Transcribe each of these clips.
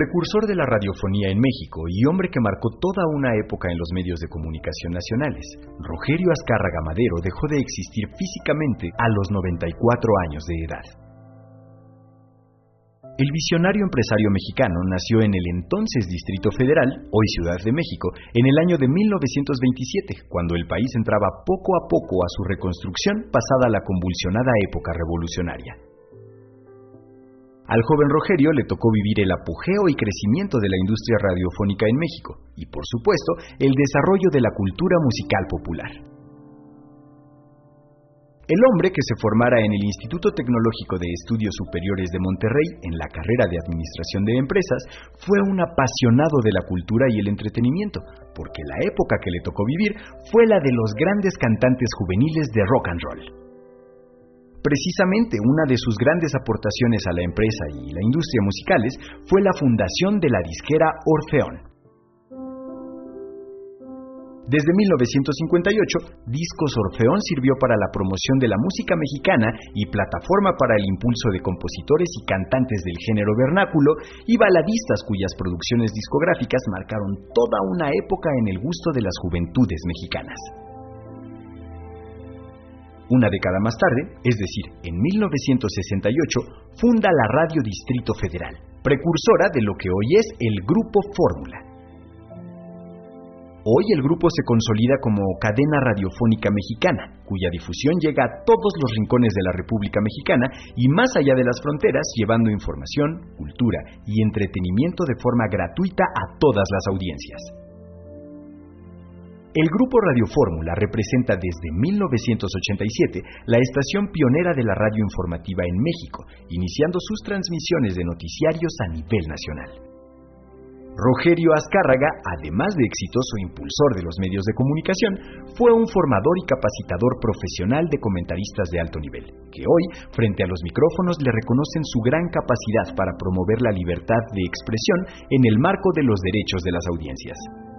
Precursor de la radiofonía en México y hombre que marcó toda una época en los medios de comunicación nacionales, Rogerio Azcárraga Madero dejó de existir físicamente a los 94 años de edad. El visionario empresario mexicano nació en el entonces Distrito Federal, hoy Ciudad de México, en el año de 1927, cuando el país entraba poco a poco a su reconstrucción pasada la convulsionada época revolucionaria. Al joven Rogerio le tocó vivir el apogeo y crecimiento de la industria radiofónica en México y, por supuesto, el desarrollo de la cultura musical popular. El hombre que se formara en el Instituto Tecnológico de Estudios Superiores de Monterrey en la carrera de Administración de Empresas fue un apasionado de la cultura y el entretenimiento, porque la época que le tocó vivir fue la de los grandes cantantes juveniles de rock and roll. Precisamente una de sus grandes aportaciones a la empresa y la industria musicales fue la fundación de la disquera Orfeón. Desde 1958, Discos Orfeón sirvió para la promoción de la música mexicana y plataforma para el impulso de compositores y cantantes del género vernáculo y baladistas cuyas producciones discográficas marcaron toda una época en el gusto de las juventudes mexicanas. Una década más tarde, es decir, en 1968, funda la Radio Distrito Federal, precursora de lo que hoy es el Grupo Fórmula. Hoy el grupo se consolida como cadena radiofónica mexicana, cuya difusión llega a todos los rincones de la República Mexicana y más allá de las fronteras, llevando información, cultura y entretenimiento de forma gratuita a todas las audiencias. El Grupo Radio Fórmula representa desde 1987 la estación pionera de la radio informativa en México, iniciando sus transmisiones de noticiarios a nivel nacional. Rogerio Azcárraga, además de exitoso impulsor de los medios de comunicación, fue un formador y capacitador profesional de comentaristas de alto nivel, que hoy, frente a los micrófonos, le reconocen su gran capacidad para promover la libertad de expresión en el marco de los derechos de las audiencias.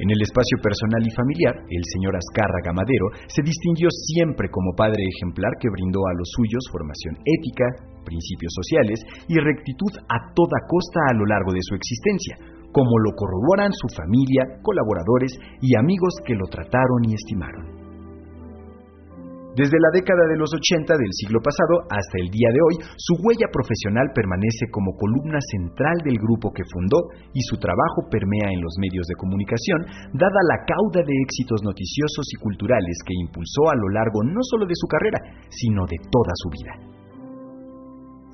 En el espacio personal y familiar, el señor Azcárraga Madero se distinguió siempre como padre ejemplar que brindó a los suyos formación ética, principios sociales y rectitud a toda costa a lo largo de su existencia, como lo corroboran su familia, colaboradores y amigos que lo trataron y estimaron. Desde la década de los 80 del siglo pasado hasta el día de hoy, su huella profesional permanece como columna central del grupo que fundó y su trabajo permea en los medios de comunicación, dada la cauda de éxitos noticiosos y culturales que impulsó a lo largo no solo de su carrera, sino de toda su vida.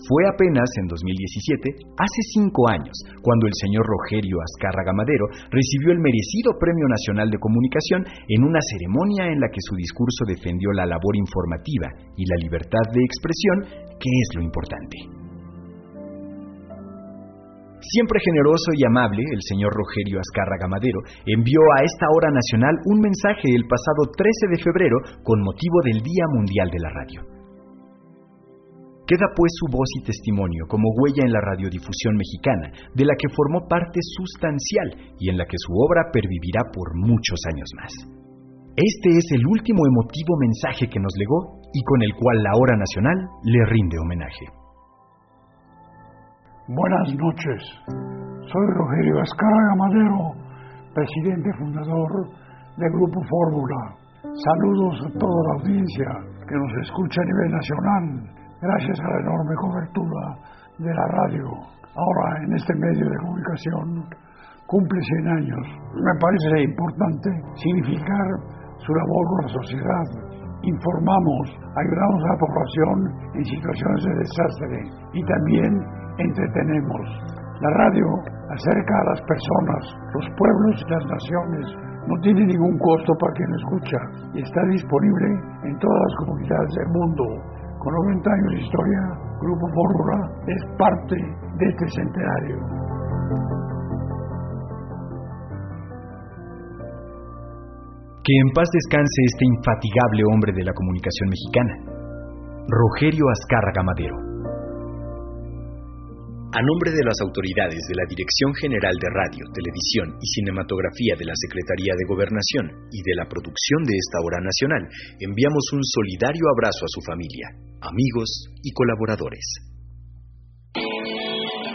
Fue apenas en 2017, hace cinco años, cuando el señor Rogerio Azcárraga Madero recibió el merecido Premio Nacional de Comunicación en una ceremonia en la que su discurso defendió la labor informativa y la libertad de expresión, que es lo importante. Siempre generoso y amable, el señor Rogerio Azcárraga Madero envió a esta hora nacional un mensaje el pasado 13 de febrero con motivo del Día Mundial de la Radio. Queda pues su voz y testimonio como huella en la radiodifusión mexicana, de la que formó parte sustancial y en la que su obra pervivirá por muchos años más. Este es el último emotivo mensaje que nos legó y con el cual la hora nacional le rinde homenaje. Buenas noches, soy Rogelio Escarga Madero, presidente fundador del Grupo Fórmula. Saludos a toda la audiencia que nos escucha a nivel nacional gracias a la enorme cobertura de la radio. Ahora, en este medio de comunicación, cumple 100 años. Me parece importante significar su labor con la sociedad. Informamos, ayudamos a la población en situaciones de desastre y también entretenemos. La radio acerca a las personas, los pueblos y las naciones. No tiene ningún costo para quien lo escucha y está disponible en todas las comunidades del mundo con 90 años de historia, Grupo Fórmula es parte de este centenario. Que en paz descanse este infatigable hombre de la comunicación mexicana, Rogerio Azcárraga Madero. A nombre de las autoridades de la Dirección General de Radio, Televisión y Cinematografía de la Secretaría de Gobernación y de la producción de esta hora nacional, enviamos un solidario abrazo a su familia, amigos y colaboradores.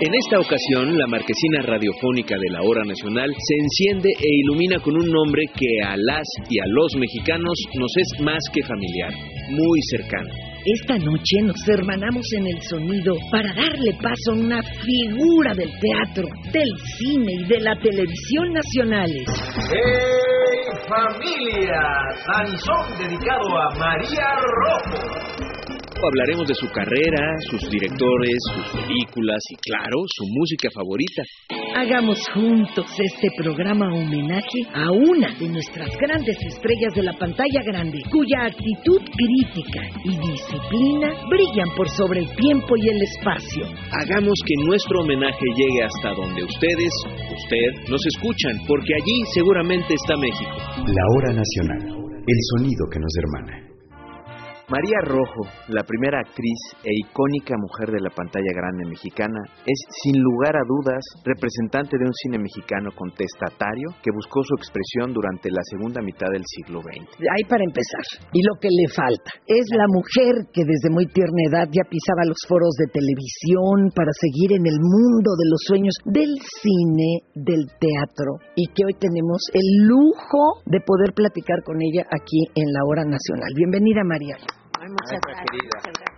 En esta ocasión, la marquesina radiofónica de la Hora Nacional se enciende e ilumina con un nombre que a las y a los mexicanos nos es más que familiar, muy cercano. Esta noche nos hermanamos en el sonido para darle paso a una figura del teatro, del cine y de la televisión nacionales. ¡Hey familia! Danzón dedicado a María Rojo. Hablaremos de su carrera, sus directores, sus películas y, claro, su música favorita. Hagamos juntos este programa homenaje a una de nuestras grandes estrellas de la pantalla grande, cuya actitud crítica y disciplina brillan por sobre el tiempo y el espacio. Hagamos que nuestro homenaje llegue hasta donde ustedes, usted, nos escuchan, porque allí seguramente está México. La hora nacional, el sonido que nos hermana. María Rojo, la primera actriz e icónica mujer de la pantalla grande mexicana, es sin lugar a dudas representante de un cine mexicano contestatario que buscó su expresión durante la segunda mitad del siglo XX. Ahí para empezar. Y lo que le falta es la mujer que desde muy tierna edad ya pisaba los foros de televisión para seguir en el mundo de los sueños del cine, del teatro, y que hoy tenemos el lujo de poder platicar con ella aquí en la hora nacional. Bienvenida María. Ay, muchas gracias.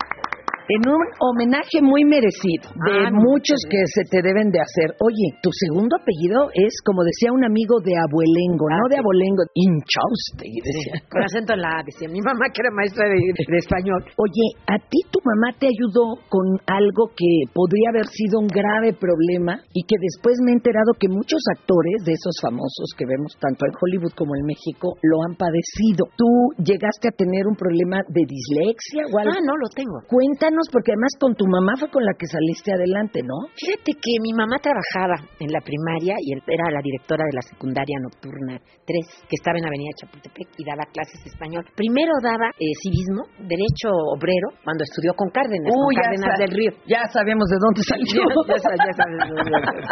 En un homenaje muy merecido de Ah, muchos que se te deben de hacer. Oye, tu segundo apellido es, como decía un amigo, de abuelengo, no de abolengo, hinchauste. decía. Con acento en la A, decía mi mamá que era maestra de, de español. Oye, ¿a ti tu mamá te ayudó con algo que podría haber sido un grave problema y que después me he enterado que muchos actores de esos famosos que vemos tanto en Hollywood como en México lo han padecido? ¿Tú llegaste a tener un problema de dislexia o algo? Ah, no lo tengo. Cuéntanos, porque además con tu mamá fue con la que saliste adelante, ¿no? Fíjate que mi mamá trabajaba en la primaria y era la directora de la secundaria nocturna 3, que estaba en Avenida Chapultepec y daba clases de español. Primero daba eh, civismo, derecho obrero, cuando estudió con Cárdenas, con Cárdenas sa- del Río. Ya sabemos de dónde salió. Ya sabes, ya sabes, ya sabes.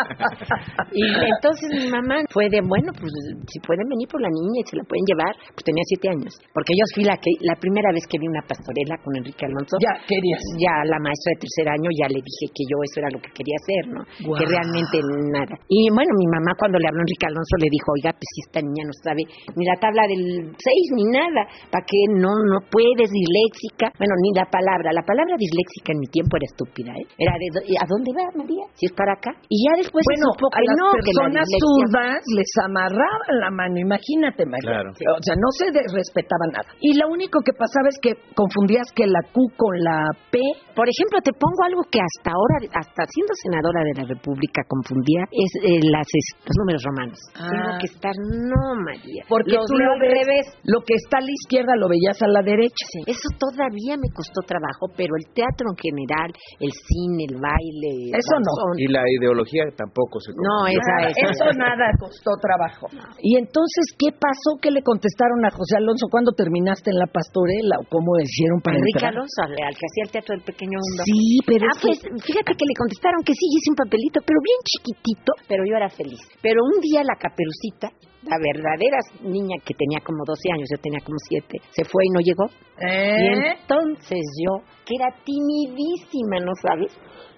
Y entonces mi mamá fue de, bueno, pues si pueden venir por la niña y se la pueden llevar, pues tenía siete años. Porque yo fui la, que, la primera vez que vi una pastorela con Enrique Alonso. Ya, querías. Ya la maestra de tercer año ya le dije que yo eso era lo que quería hacer, ¿no? Guau. Que realmente nada. Y bueno, mi mamá cuando le habló a Enrique Alonso le dijo, oiga, pues si esta niña no sabe ni la tabla del 6 ni nada, ¿para qué no, no puedes, disléxica? Bueno, ni la palabra. La palabra disléxica en mi tiempo era estúpida, ¿eh? Era de, ¿a dónde va, María? Si es para acá. Y ya después se Bueno, supo a que las no, que la personas dislexia- zurdas les amarraban la mano, imagínate, María. Claro. O sea, no se respetaba nada. Y lo único que pasaba es que confundías que la Q con la P. Por ejemplo, te pongo algo que hasta ahora, hasta siendo senadora de la República, confundía, es eh, las, los números romanos. Ah. Tengo que estar, no, María. Porque Los tú lo al ves, revés. lo que está a la izquierda lo veías a la derecha. Sí, Eso todavía me costó trabajo, pero el teatro en general, el cine, el baile, Eso no. Y la ideología tampoco se No, esa, Nada, esa. Eso nada costó trabajo. Y entonces, ¿qué pasó? ¿Qué le contestaron a José Alonso cuando terminaste en la pastorela? ¿O cómo hicieron para Enrique entrar? Alonso, al, al que hacía el teatro del pequeño mundo. Sí, pero ah, es que- pues fíjate que le contestaron que sí, hice un papelito, pero bien chiquitito, pero yo era feliz. Pero un día la caperucita, la verdadera niña que tenía como 12 años, yo tenía como 7, se fue y no llegó. Y ¿Eh? entonces yo, que era timidísima, ¿no sabes?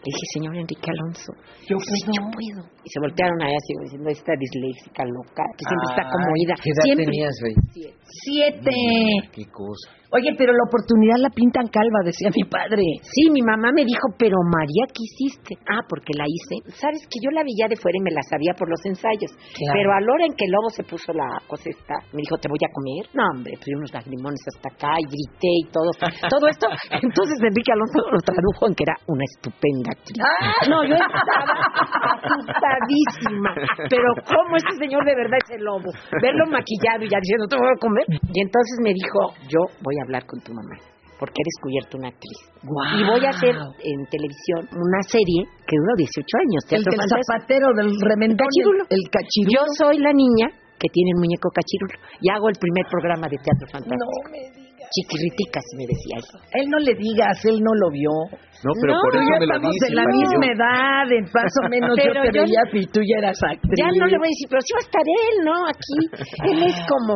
Le dije, señor Enrique Alonso, Yo sí, puedo. yo puedo. Y se voltearon allá así diciendo, esta disléxica loca, que siempre está Ay, como oída. ¿Qué edad siempre. tenías ahí? Siete. Siete. Qué cosa. Oye, pero la oportunidad la pintan calva, decía mi padre. Sí, mi mamá me dijo, pero María, ¿qué hiciste? Ah, porque la hice. Sabes que yo la veía de fuera y me la sabía por los ensayos. Claro. Pero a la hora en que el lobo se puso la cosa esta, me dijo, ¿te voy a comer? No, hombre, pues unos lagrimones hasta acá y grité y todo. todo esto. Entonces Enrique Alonso lo tradujo en que era una estupenda actriz. No, yo estaba asustadísima. Pero ¿cómo este señor de verdad es el lobo? Verlo maquillado y ya diciendo, ¿te voy a comer? Y entonces me dijo, yo voy a hablar con tu mamá. Porque he descubierto una actriz. Y voy a hacer en televisión una serie que dura 18 años. El del zapatero del remendón. Cachirulo. El cachirulo. Yo soy la niña que tiene el muñeco cachirulo y hago el primer programa de Teatro Fantástico. No me digas. Chiquirriticas, me decía eso. Él no le digas, él no lo vio. No, pero No, por eso ya me lo estamos dice. en la yo- misma edad, en más o menos yo Pero te yo- veía y tú ya eras actriz. Ya no le voy a decir, pero sí va a estar él, ¿no? Aquí. Él es como,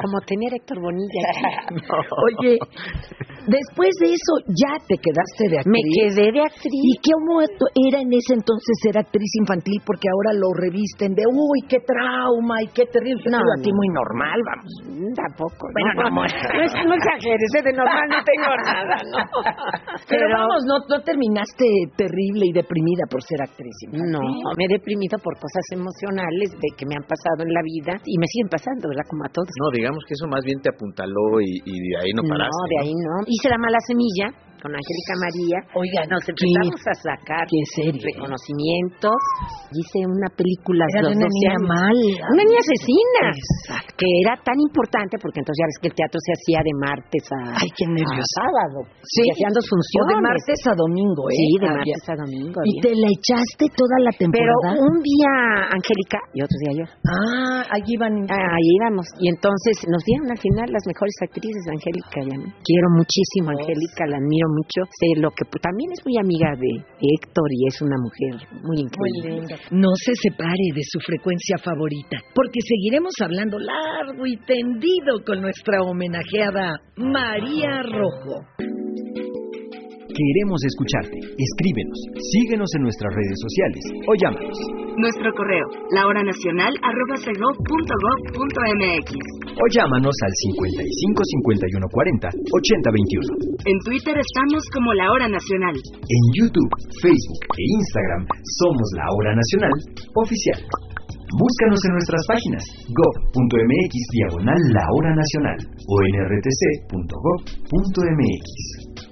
como tener a Héctor Bonilla aquí. Oye, después de eso ya te quedaste de actriz. Me quedé de actriz. ¿Y cómo era en ese entonces ser actriz infantil? Porque ahora lo revisten de, uy, qué trauma y qué terrible. No, te a ti muy normal, vamos. Mm, Tampoco. Bueno, no, no, no, no exageres, ¿eh? de normal no tengo nada, ¿no? Pero, vamos, no, no terminaste terrible y deprimida por ser actriz infantil. No, me he deprimido por cosas emocionales de que me han pasado en la vida y me siguen pasando, ¿verdad? Como a todos. No, digamos que eso más bien te apuntaló y, y de ahí no paraste. No, de ahí no. Hice la mala semilla con Angélica María. Oigan, Nos empezamos a sacar reconocimientos. Hice una película Era de una 12 niña mala. Una niña asesina. Exacto. Que era tan importante porque entonces ya ves que el teatro se hacía de martes a, Ay, qué nervios. a sábado. Sí. Se hacían dos O funciones. de martes a domingo, ¿eh? Sí, de martes a domingo. ¿Y te la echaste toda la Pero temporada? un día Angélica y otro día yo. Ah, allí van. Ah, Ahí íbamos. Y entonces nos dieron al final las mejores actrices, Angélica y a mí. Quiero muchísimo a Angélica, la admiro mucho. Sé lo que también es muy amiga de Héctor y es una mujer muy increíble. No se separe de su frecuencia favorita, porque seguiremos hablando largo y tendido con nuestra homenajeada María Rojo. Queremos escucharte. Escríbenos, síguenos en nuestras redes sociales o llámanos. Nuestro correo, lahoranacional.gov.mx. O llámanos al 55 51 40 80 21. En Twitter estamos como La Hora Nacional. En YouTube, Facebook e Instagram somos La Hora Nacional Oficial. Búscanos en nuestras páginas gov.mx diagonal La Hora Nacional o nrtc.gov.mx.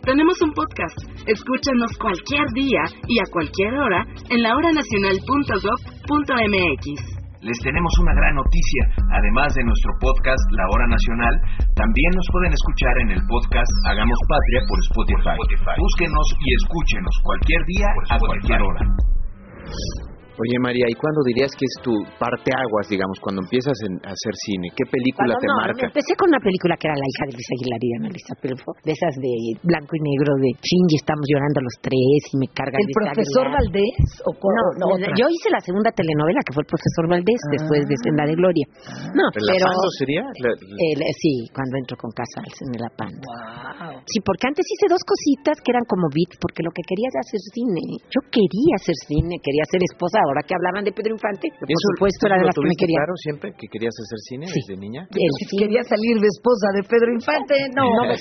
Tenemos un podcast. Escúchanos cualquier día y a cualquier hora en lahoranacional.gov.mx. Les tenemos una gran noticia. Además de nuestro podcast La Hora Nacional, también nos pueden escuchar en el podcast Hagamos Patria por Spotify. Búsquenos y escúchenos cualquier día a cualquier hora. Oye, María, ¿y cuándo dirías que es tu parteaguas, digamos, cuando empiezas en- a hacer cine? ¿Qué película Cuando te no, marca? Empecé con una película que era La hija de Luis Aguilar y de Analisa Pelfo, de esas de blanco y negro, de Shinji, estamos llorando los tres y me carga ¿El Luis profesor Aguilar. Valdés? ¿O? No, otra? yo hice la segunda telenovela que fue el profesor Valdés después de la de Gloria. No, pero ¿Relajando sería? La- el- eh, sí, cuando entro con Casals en el Apando. Wow. Sí, porque antes hice dos cositas que eran como beats, porque lo que quería era hacer cine. Yo quería hacer cine, quería ser esposa. Ahora que hablaban de Pedro Infante, por ¿Eso- supuesto era de las que me quería. claro siempre que querías hacer cine Sí. desde niña? El cine. Quería salir de esposa de Pedro Infante. No, No me.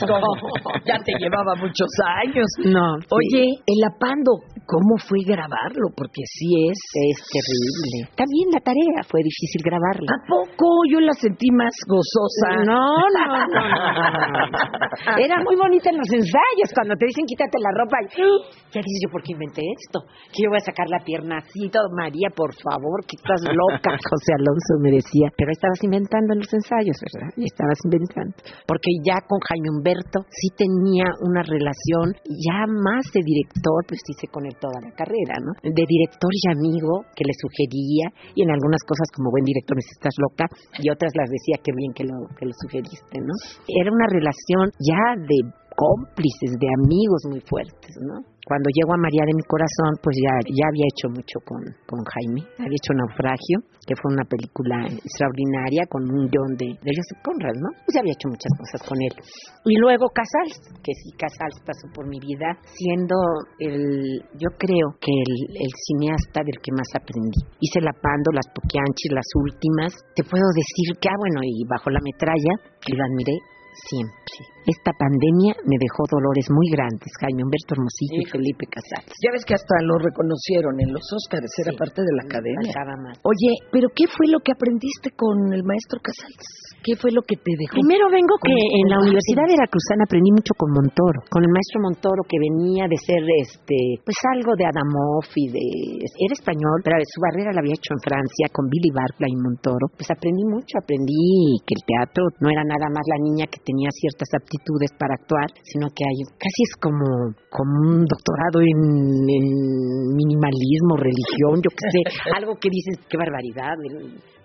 Ya te llevaba muchos años. No, sí. Oye, el Apando, ¿cómo fue grabarlo? Porque sí es. Es terrible. También la tarea fue difícil grabarla. ¿A poco? Yo la sentí más gozosa. No, no, no, no, no. Era muy bonita en los ensayos cuando te dicen quítate la ropa. Y, ya dices yo, ¿por qué inventé esto? Que yo voy a sacar la pierna así, todo. María, por favor, que estás loca. José Alonso me decía, pero estabas inventando en los ensayos, ¿verdad? Estabas inventando. Porque ya con Jaime Humberto sí tenía una relación ya más de director, pues hice con él toda la carrera, ¿no? De director y amigo que le sugería y en algunas cosas como buen director me dice, estás loca y otras las decía qué bien que lo, que lo sugeriste, ¿no? Era una relación ya de cómplices, de amigos muy fuertes, ¿no? Cuando llego a María de mi corazón, pues ya, ya había hecho mucho con, con Jaime. Había hecho Naufragio, que fue una película extraordinaria con un guion de, de Joseph Conrad, ¿no? Pues ya había hecho muchas cosas con él. Y luego Casals, que sí, Casals pasó por mi vida siendo el, yo creo que el, cineasta del que más aprendí. Hice La Pando, Las Poquianchis, las últimas. Te puedo decir que, ah, bueno, y Bajo la Metralla, lo admiré siempre. Esta pandemia me dejó dolores muy grandes, Jaime Humberto Hermosillo y Felipe Casals. Ya ves que hasta lo reconocieron en los Óscares, era parte de la academia. Más. Oye, ¿pero qué fue lo que aprendiste con el maestro Casals? ¿Qué fue lo que te dejó? Primero vengo que en la Universidad Veracruzana aprendí mucho con Montoro, con el maestro Montoro que venía de ser este, pues algo de Adamov y de era español, pero su barrera la había hecho en Francia con Billy Barclay y Montoro. Pues aprendí mucho, aprendí que el teatro no era nada más la niña que tenía ciertas aptitudes aptitudes para actuar, sino que hay casi es como, como un doctorado en, en minimalismo, religión, yo qué sé, algo que dices, qué barbaridad,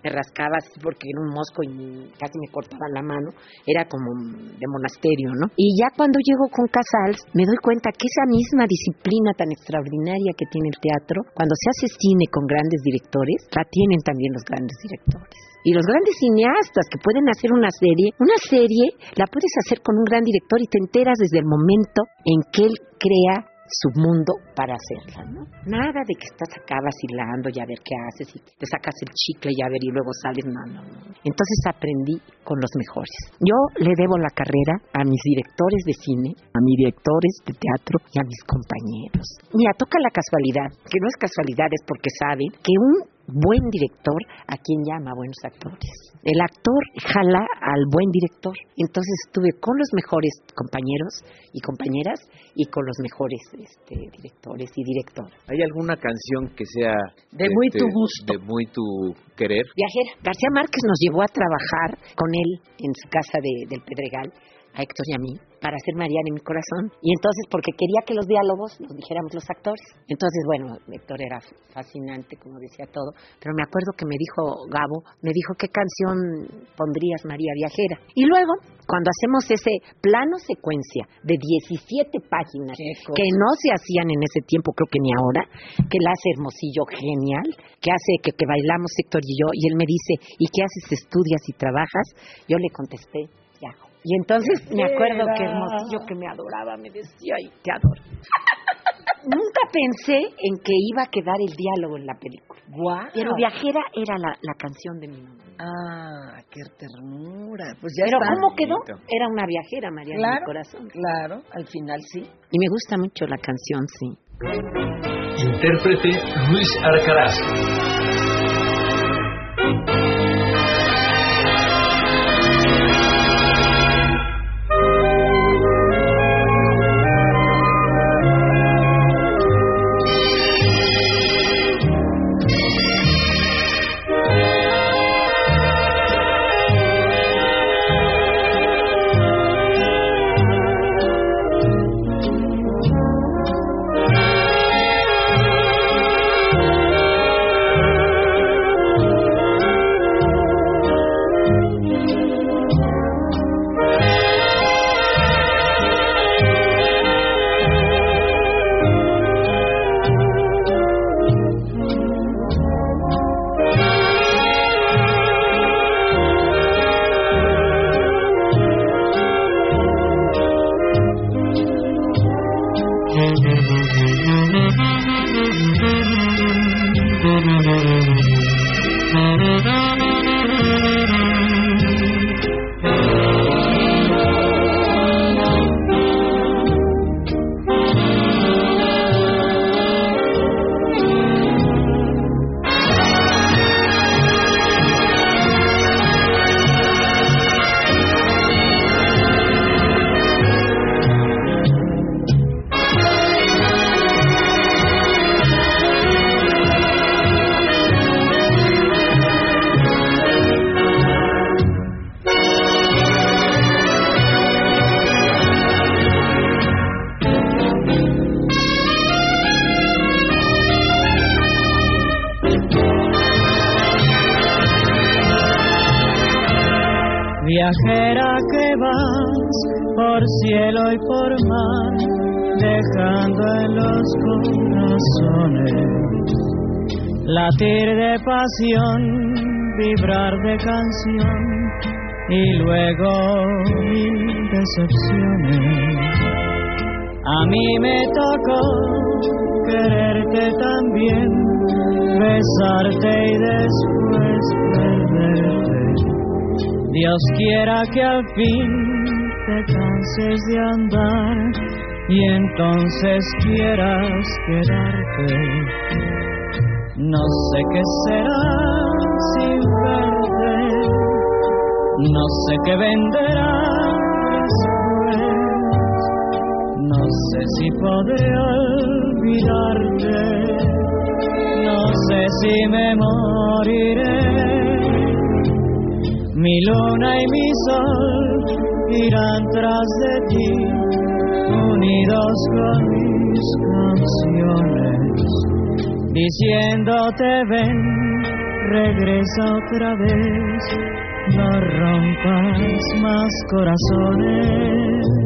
me rascaba así porque era un mosco y casi me cortaba la mano, era como de monasterio, ¿no? Y ya cuando llego con Casals me doy cuenta que esa misma disciplina tan extraordinaria que tiene el teatro, cuando se hace cine con grandes directores, la tienen también los grandes directores. Y los grandes cineastas que pueden hacer una serie, una serie la puedes hacer con un gran director y te enteras desde el momento en que él crea su mundo para hacerla, ¿no? Nada de que estás acá vacilando y a ver qué haces y te sacas el chicle y a ver y luego sales, no, no, no. Entonces aprendí con los mejores. Yo le debo la carrera a mis directores de cine, a mis directores de teatro y a mis compañeros. Mira, toca la casualidad, que no es casualidad, es porque saben que un buen director a quien llama buenos actores. El actor jala al buen director. Entonces estuve con los mejores compañeros y compañeras y con los mejores este, directores y directoras. ¿Hay alguna canción que sea de muy este, tu gusto? De muy tu querer. Viajera. García Márquez nos llevó a trabajar con él en su casa de, del Pedregal a Héctor y a mí para hacer Mariana en mi corazón. Y entonces, porque quería que los diálogos los dijéramos los actores. Entonces, bueno, Héctor era fascinante, como decía todo, pero me acuerdo que me dijo Gabo, me dijo, ¿qué canción pondrías María Viajera? Y luego, cuando hacemos ese plano secuencia de 17 páginas que no se hacían en ese tiempo, creo que ni ahora, que la hace Hermosillo genial, que hace que, que bailamos Héctor y yo, y él me dice, ¿y qué haces? ¿Estudias y trabajas? Yo le contesté. Y entonces me acuerdo que Hermosillo que me adoraba me decía, ay, te adoro. Nunca pensé en que iba a quedar el diálogo en la película. Guau. Pero Viajera era la, la canción de mi mamá. Ah, qué ternura. Pues ya Pero está. ¿cómo quedó? Era una viajera, María mi Claro, corazón. claro, al final sí. Y me gusta mucho la canción, sí. Intérprete Luis Arcaraz. A mí me tocó quererte también, besarte y después perderte. Dios quiera que al fin te canses de andar y entonces quieras quedarte. No sé qué será sin verte, no sé qué venderá sé si podré olvidarte, no sé si me moriré Mi luna y mi sol irán tras de ti, unidos con mis canciones, diciéndote ven, regresa otra vez, no rompas más corazones.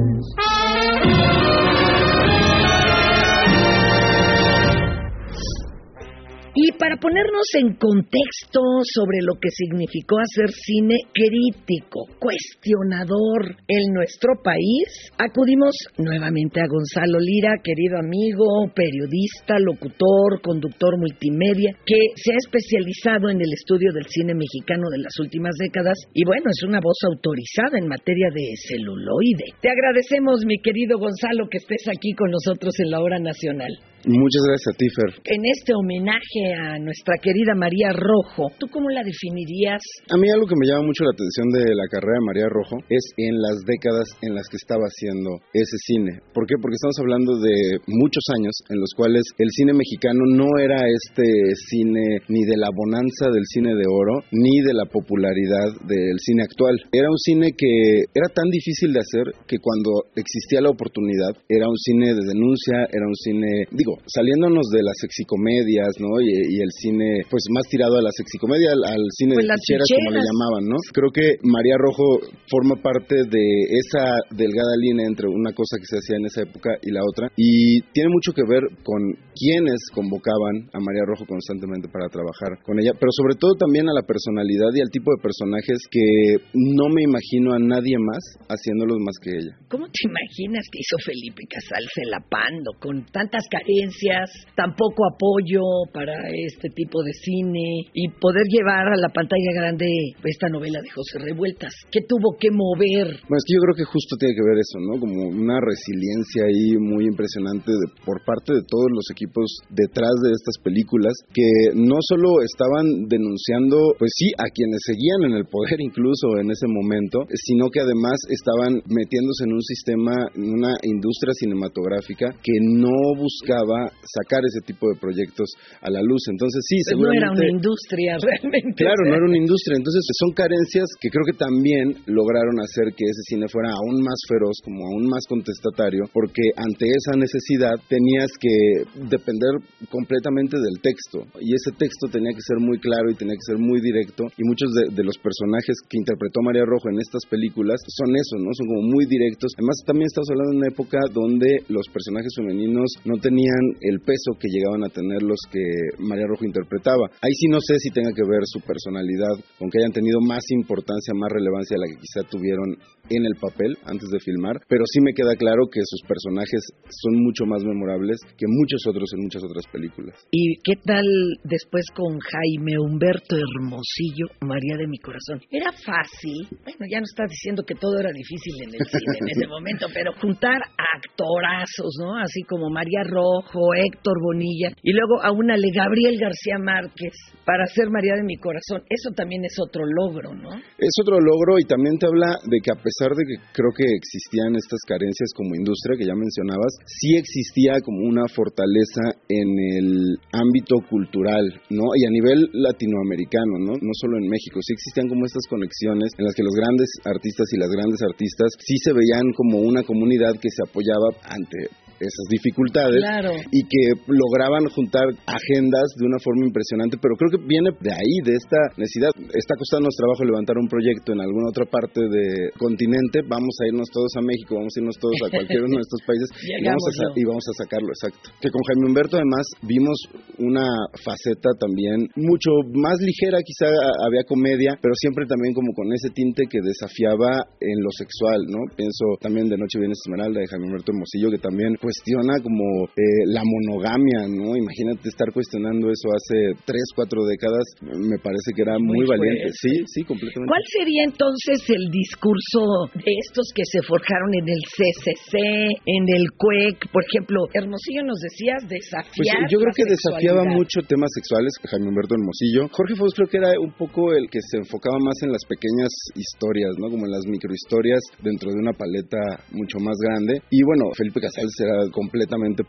Y para ponernos en contexto sobre lo que significó hacer cine crítico, cuestionador en nuestro país, acudimos nuevamente a Gonzalo Lira, querido amigo, periodista, locutor, conductor multimedia, que se ha especializado en el estudio del cine mexicano de las últimas décadas y bueno, es una voz autorizada en materia de celuloide. Te agradecemos, mi querido Gonzalo, que estés aquí con nosotros en la hora nacional. Muchas gracias a ti, Fer. En este homenaje a nuestra querida María Rojo, ¿tú cómo la definirías? A mí algo que me llama mucho la atención de la carrera de María Rojo es en las décadas en las que estaba haciendo ese cine. ¿Por qué? Porque estamos hablando de muchos años en los cuales el cine mexicano no era este cine ni de la bonanza del cine de oro, ni de la popularidad del cine actual. Era un cine que era tan difícil de hacer que cuando existía la oportunidad, era un cine de denuncia, era un cine, digo, saliéndonos de las sexicomedias, ¿no? Y, el cine, pues más tirado a la sexicomedia, al, al cine Pues de ficheras, como le llamaban, ¿no? Creo que María Rojo forma parte de esa delgada línea entre una cosa que se hacía en esa época y la otra. Y tiene mucho que ver con quienes convocaban a María Rojo constantemente para trabajar con ella, pero sobre todo también a la personalidad y al tipo de personajes que no me imagino a nadie más haciéndolos más que ella. ¿Cómo te imaginas que hizo Felipe Casal Celapando con tantas carencias, tan poco apoyo para este tipo de cine y poder llevar a la pantalla grande esta novela de José Revueltas? ¿Qué tuvo que mover? Bueno, es que yo creo que justo tiene que ver eso, ¿no? Como una resiliencia ahí muy impresionante de- por parte de todos los equipos detrás de estas películas que no solo estaban denunciando, pues sí, a quienes seguían en el poder incluso en ese momento, sino que además estaban metiéndose en un sistema, en una industria cinematográfica que no buscaba sacar ese tipo de proyectos a la luz. Entonces sí, Pues no era seguramente... una industria realmente. Claro, no era una industria. Entonces son carencias que creo que también lograron hacer que ese cine fuera aún más feroz, como aún más contestatario, porque ante esa necesidad tenías que depender completamente del texto. Y ese texto tenía que ser muy claro y tenía que ser muy directo. Y muchos de, de los personajes que interpretó María Rojo en estas películas son eso, ¿no? Son como muy directos. Además, también estamos hablando de una época donde los personajes femeninos no tenían el peso que llegaban a tener los que María Rojo interpretaba. Ahí sí no sé si tenga que ver su personalidad con que hayan tenido más importancia, más relevancia de la que quizá tuvieron en el papel antes de filmar, pero sí me queda claro que sus personajes son mucho más memorables que muchos otros en muchas otras películas. ¿Y qué tal después con Jaime Humberto Hermosillo, María de mi corazón? Era fácil, bueno, ya no estás diciendo que todo era difícil en el cine en ese momento, pero juntar actorazos, ¿no? Así como María Rojo, Héctor Bonilla, y luego a una Le Gabriel García Márquez para ser María de mi corazón, eso también es otro logro, ¿no? Es otro logro y también te habla de que a pesar de que creo que existían estas carencias como industria que ya mencionabas, sí existía como una fortaleza en el ámbito cultural, ¿no? Y a nivel latinoamericano, ¿no? No solo en México, sí existían como estas conexiones en las que los grandes artistas y las grandes artistas sí se veían como una comunidad que se apoyaba ante esas dificultades Claro. Y que lograban juntar agendas de una forma impresionante, pero creo que viene de ahí, de esta necesidad. Está costándonos trabajo levantar un proyecto en alguna otra parte del continente, vamos a irnos todos a México, vamos a irnos todos a cualquiera uno de estos países y vamos, a, y vamos a sacarlo, exacto. Que con Jaime Humberto además vimos una faceta también mucho más ligera, quizá había comedia, pero siempre también como con ese tinte que desafiaba en lo sexual, ¿no? Pienso también de Noche Viene Esmeralda de Jaime Humberto Hermosillo, que también cuestiona como eh, la monogamia, ¿no? Imagínate estar cuestionando eso hace tres, cuatro décadas, me parece que era muy, Muy valiente. fuerte. Sí, sí, completamente. ¿Cuál sería entonces el discurso de estos que se forjaron en el CCC, en el CUEC? Por ejemplo, Hermosillo nos decías Pues desafiar. yo creo que desafiaba mucho temas sexuales, Jaime Humberto Hermosillo. Jorge Fos creo que era un poco el que se enfocaba más en las pequeñas historias, ¿no? Como en las microhistorias dentro de una paleta mucho más grande. Y bueno, Felipe Casals era completamente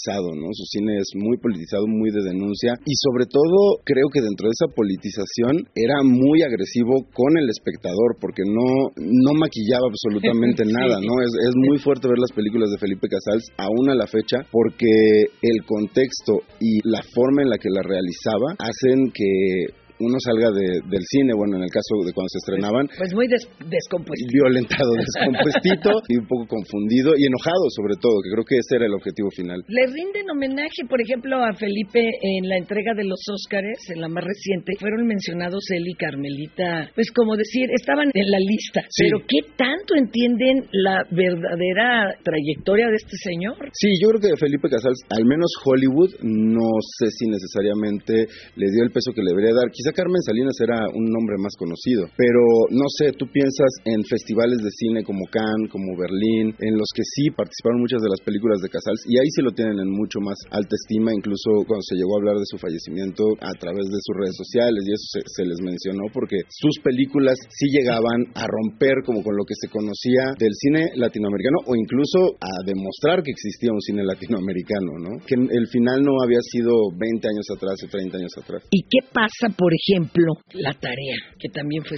politizado, ¿no? Su cine es muy politizado, muy de denuncia y sobre todo creo que dentro de esa politización era muy agresivo con el espectador porque no, no maquillaba absolutamente nada, ¿no? Es, es muy fuerte ver las películas de Felipe Casals aún a la fecha porque el contexto y la forma en la que la realizaba hacen que uno salga de, del cine, bueno, en el caso de cuando se estrenaban. Pues muy des, descompuesto. Violentado, descompuestito y un poco confundido y enojado sobre todo, que creo que ese era el objetivo final. Le rinden homenaje, por ejemplo, a Felipe en la entrega de los Óscares, en la más reciente, fueron mencionados él y Carmelita, pues como decir, estaban en la lista, pero ¿qué tanto entienden la verdadera trayectoria de este señor? Sí, yo creo que Felipe Casals, al menos Hollywood, no sé si necesariamente le dio el peso que le debería dar. Quizá Carmen Salinas era un nombre más conocido, pero no sé, tú piensas en festivales de cine como Cannes, como Berlín, en los que sí participaron muchas de las películas de Casals y ahí sí lo tienen en mucho más alta estima, incluso cuando se llegó a hablar de su fallecimiento a través de sus redes sociales y eso se, les mencionó porque sus películas sí llegaban a romper como con lo que se conocía del cine latinoamericano o incluso a demostrar que existía un cine latinoamericano, ¿no? Que el final no había sido 20 años atrás o 30 años atrás. ¿Y qué pasa, por ejemplo, la tarea, que también fue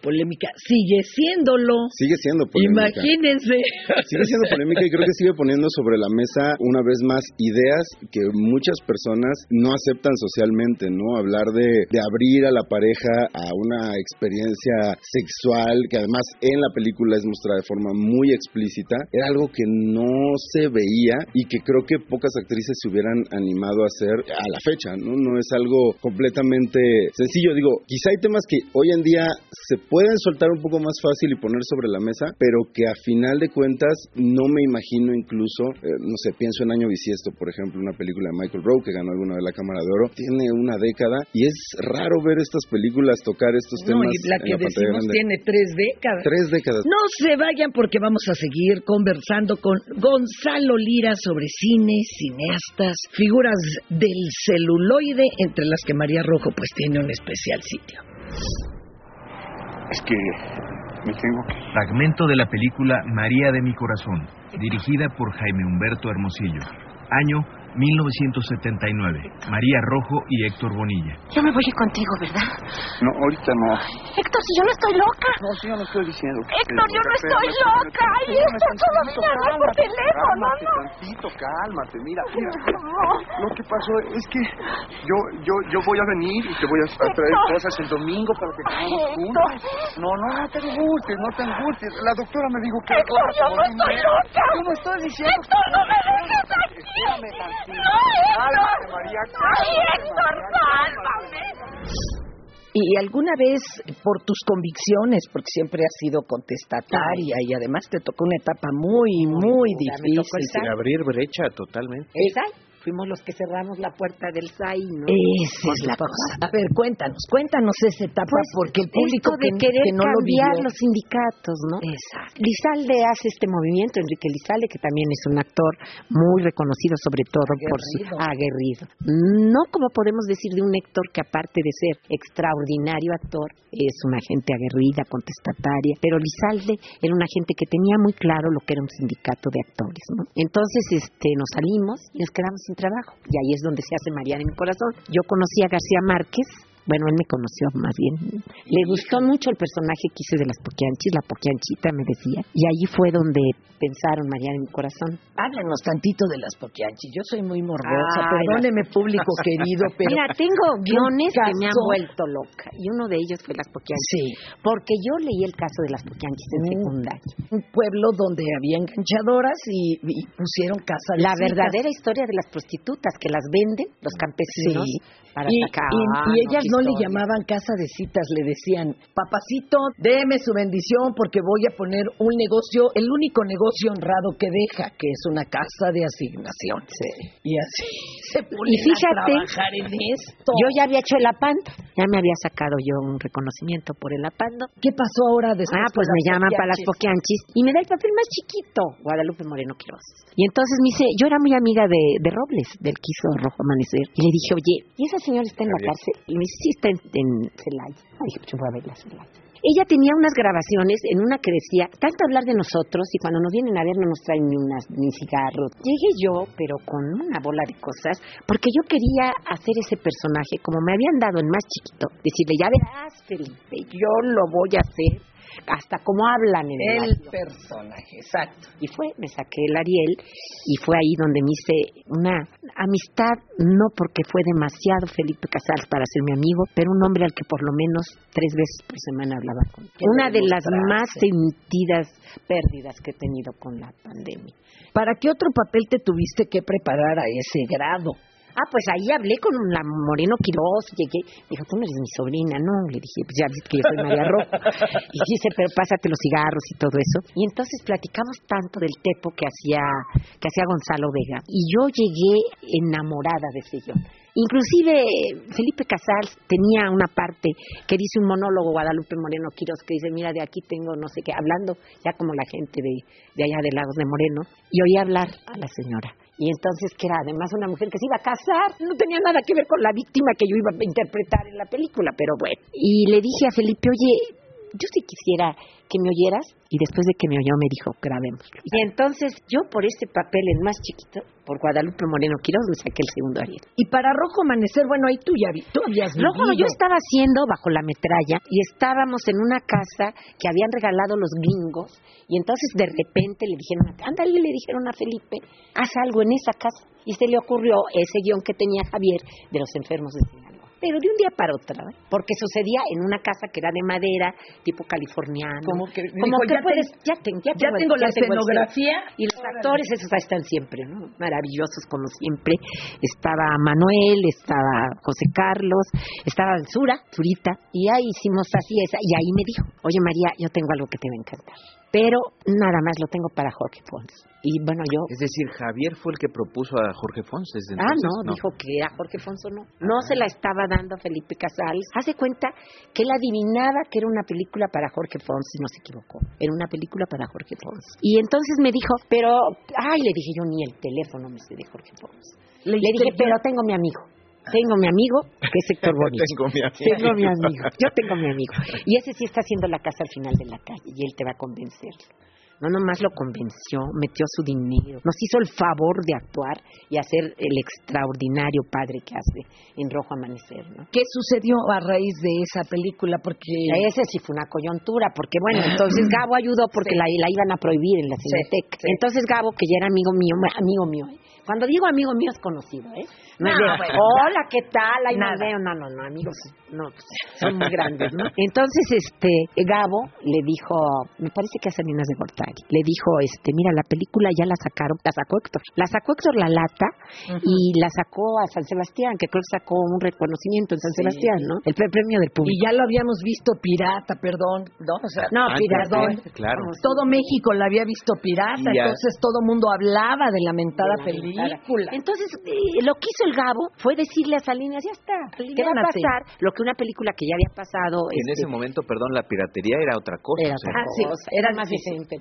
polémica. Sigue siéndolo. Sigue siendo polémica. Imagínense. Sigue siendo polémica y creo que sigue poniendo sobre la mesa una vez más ideas que muchas personas no aceptan socialmente, ¿no? Hablar de, de abrir a la pareja a una experiencia sexual que además en la película es mostrada de forma muy explícita, era algo que no se veía y que creo que pocas actrices se hubieran animado a hacer a la fecha, ¿no? No es algo completamente sencillo. Digo, quizá hay temas que hoy en día se pueden soltar un poco más fácil y poner sobre la mesa, pero que a final de cuentas no me imagino incluso, eh, no sé, pienso en Año Bisiesto, por ejemplo, una película de Michael Rowe que ganó alguna vez la Cámara de Oro, tiene una década y es raro ver estas películas tocar estos temas. No, y la que decimos tiene tres décadas. Tres décadas. No se vayan porque vamos a seguir conversando con Gonzalo Lira sobre cine, cineastas, figuras del celuloide, entre las que María Rojo pues tiene un especial sitio es que me tengo. Fragmento de la película María de mi corazón, dirigida por Jaime Humberto Hermosillo. Año 1979. María Rojo y Héctor Bonilla. Yo me voy contigo, ¿verdad? No, ahorita no. Héctor, si yo no estoy loca. No, si yo no estoy diciendo que Héctor, yo no estoy loca. Y esto todavía no es por teléfono, cálmate, ¿no? tantito, cálmate. Mira, mira, Lo que pasó es que yo, yo, yo voy a venir y te voy a traer cosas el domingo para que comamos juntos. No, no, no te angusties, no te angusties. La doctora me dijo que... Héctor, yo no estoy loca. Yo no estoy diciendo... Héctor, no me dejes aquí. ¡No, Héctor! María, ¡Ay, Héctor, sálvame! ¿Y alguna vez por tus convicciones, porque siempre has sido contestataria y además te tocó una etapa muy, muy difícil? Abrir brecha totalmente. El SAI. Fuimos los que cerramos la puerta del SAI, ¿no? Esa es la cosa. A ver, cuéntanos, cuéntanos esa etapa, Pues, porque el público de que, querer que no lo cambiar los sindicatos, ¿no? Exacto. Lizalde hace este movimiento, Enrique Lizalde, que también es un actor muy reconocido, sobre todo por su Aguerrido. No como podemos decir de un Héctor que aparte de ser extraordinario actor, es una gente aguerrida, contestataria, pero Lizalde era una gente que tenía muy claro lo que era un sindicato de actores, ¿no? Entonces, este, nos salimos y nos quedamos sin trabajo. Y ahí es donde se hace María de mi corazón. Yo conocí a García Márquez, bueno, él me conoció más bien. Le gustó mucho el personaje que hice de las Poquianchis, la Poquianchita me decía. Y allí fue donde pensaron María de mi corazón. Háblanos tantito de las poquianchis. Yo soy muy morbosa. Ay, Perdóneme, público querido, pero... Mira, tengo guiones que me han vuelto loca. Y uno de ellos fue las Poquianchis. Sí. Porque yo leí el caso de las Poquianchis en Mm. secundaria. Un pueblo donde había enganchadoras y, y pusieron casa La verdadera historia de las prostitutas que las venden los campesinos Sí. para y, sacar. y- Ah, y ellas no le llamaban casa de citas, le decían, papacito, déme su bendición porque voy a poner un negocio, el único negocio honrado que deja, que es una casa de asignación. Y así se ponen Y fíjate, a trabajar en esto. Yo ya había hecho el apando, ya me había sacado yo un reconocimiento por el apando. ¿Qué pasó ahora después? Ah, pues me llaman para las Poquianchis? Y me da el papel más chiquito, Guadalupe Moreno Quiroz. Y entonces me dice, yo era muy amiga de, de Robles, del que hizo Rojo Amanecer. Y le dije, oye, ¿y esa señora está en la cárcel? Y me dice, sí, está en, en Celaya. Dije, pues voy a verla ella tenía unas grabaciones en una que decía, tanto hablar de nosotros y cuando nos vienen a ver no nos traen ni unas ni cigarros. Llegué yo, pero con una bola de cosas, porque yo quería hacer ese personaje como me habían dado en más chiquito, decirle, ya verás, Felipe, yo lo voy a hacer hasta como hablan en el, El personaje, exacto. y fue, me saqué el Ariel y fue ahí donde me hice una amistad, no porque fue demasiado Felipe Casals para ser mi amigo, pero un hombre al que por lo menos tres veces por semana hablaba con él. Una de las más sentidas pérdidas que he tenido con la pandemia. ¿Para qué otro papel te tuviste que preparar a ese grado? Ah, pues ahí hablé con la Moreno Quiroz, llegué, dijo, tú no eres mi sobrina, no, le dije, pues ya viste que yo soy María Rojo. Y dice, pero pásate los cigarros y todo eso. Y entonces platicamos tanto del tepo que hacía, que hacía Gonzalo Vega. Y yo llegué enamorada de ese guion. Inclusive Felipe Casals tenía una parte que dice un monólogo Guadalupe Moreno Quiroz que dice, mira, de aquí tengo no sé qué, hablando ya como la gente de, de allá de Lagos de Moreno, y oí hablar a la señora. Y entonces, que era además una mujer que se iba a casar, no tenía nada que ver con la víctima que yo iba a interpretar en la película, pero bueno. Y le dije a Felipe, oye, yo sí quisiera que me oyeras, y después de que me oyó me dijo, grabémoslo. Y entonces yo por ese papel en más chiquito, por Guadalupe Moreno Quiroz, me saqué el segundo Ariel. Y para Rojo Amanecer, bueno, ahí tú ya vi, tú habías vivido. yo estaba haciendo bajo la metralla y estábamos en una casa que habían regalado los gringos y entonces de repente le dijeron, ándale, le dijeron a Felipe, haz algo en esa casa. Y se le ocurrió ese guion que tenía Javier de los enfermos de Sinaloa. Pero de un día para otro, ¿eh? porque sucedía en una casa que era de madera, tipo californiano. Como que- Como dijo, que ya puedes, ten- ya, ten- ya ya tengo, la escenografía. Y los actores, esos ahí están siempre, ¿no? Maravillosos como siempre. Estaba Manuel, estaba José Carlos, estaba Zura, Zurita, y ahí hicimos así esa. Y ahí me dijo, oye María, yo tengo algo que te va a encantar. Pero nada más lo tengo para Jorge Pons. Y bueno, yo... Es decir, Javier fue el que propuso a Jorge Fons desde Ah, entonces. no, dijo que era Jorge Fonso, no. No se la estaba dando a Felipe Casals. Hace cuenta que él adivinaba que era una película para Jorge Fons y no se equivocó. Era una película para Jorge Fons. Y entonces me dijo, pero, ay, le dije yo ni el teléfono me sé de Jorge Fons. Le, dije, pero tengo mi amigo. Tengo mi amigo, que es Héctor Bonito. Tengo mi amigo. Tengo mi amigo. Yo tengo mi amigo. Y ese sí está haciendo la casa al final de la calle y él te va a convencer. No nomás lo convenció, metió su dinero, nos hizo el favor de actuar y hacer el extraordinario padre que hace en Rojo Amanecer, ¿no? ¿Qué sucedió a raíz de esa película? Porque Ese sí fue una coyuntura, porque bueno, entonces Gabo ayudó porque la, la iban a prohibir en la Cineteca. sí. Entonces Gabo, que ya era amigo mío, amigo mío. Cuando digo amigo mío es conocido, ¿eh? No, es No, de, bueno. hola, ¿qué tal? Ahí Nada. veo. No, no, no, amigos, no, pues, son muy grandes, ¿no? Entonces, este, Gabo le dijo, me parece que a Salinas de Gortari, le dijo, este, mira, la película ya la sacaron, la sacó Héctor, la sacó Héctor La Lata y la sacó a San Sebastián, que creo que sacó un reconocimiento en San Sí. Sebastián, ¿no? El pre- premio del y público. ya lo habíamos visto pirata, perdón, ¿no? O sea, No, Ah, pirata, claro. Todo México la había visto pirata, Y entonces todo el mundo hablaba de la mentada de la mentada. Película. Entonces, eh, lo que hizo el Gabo fue decirle a Salinas, ya está, te va a pasar lo que una película que ya había pasado... En este, ese momento, perdón, la piratería era otra cosa. Era o sea, otra Ah, sí, cosa, era más decente.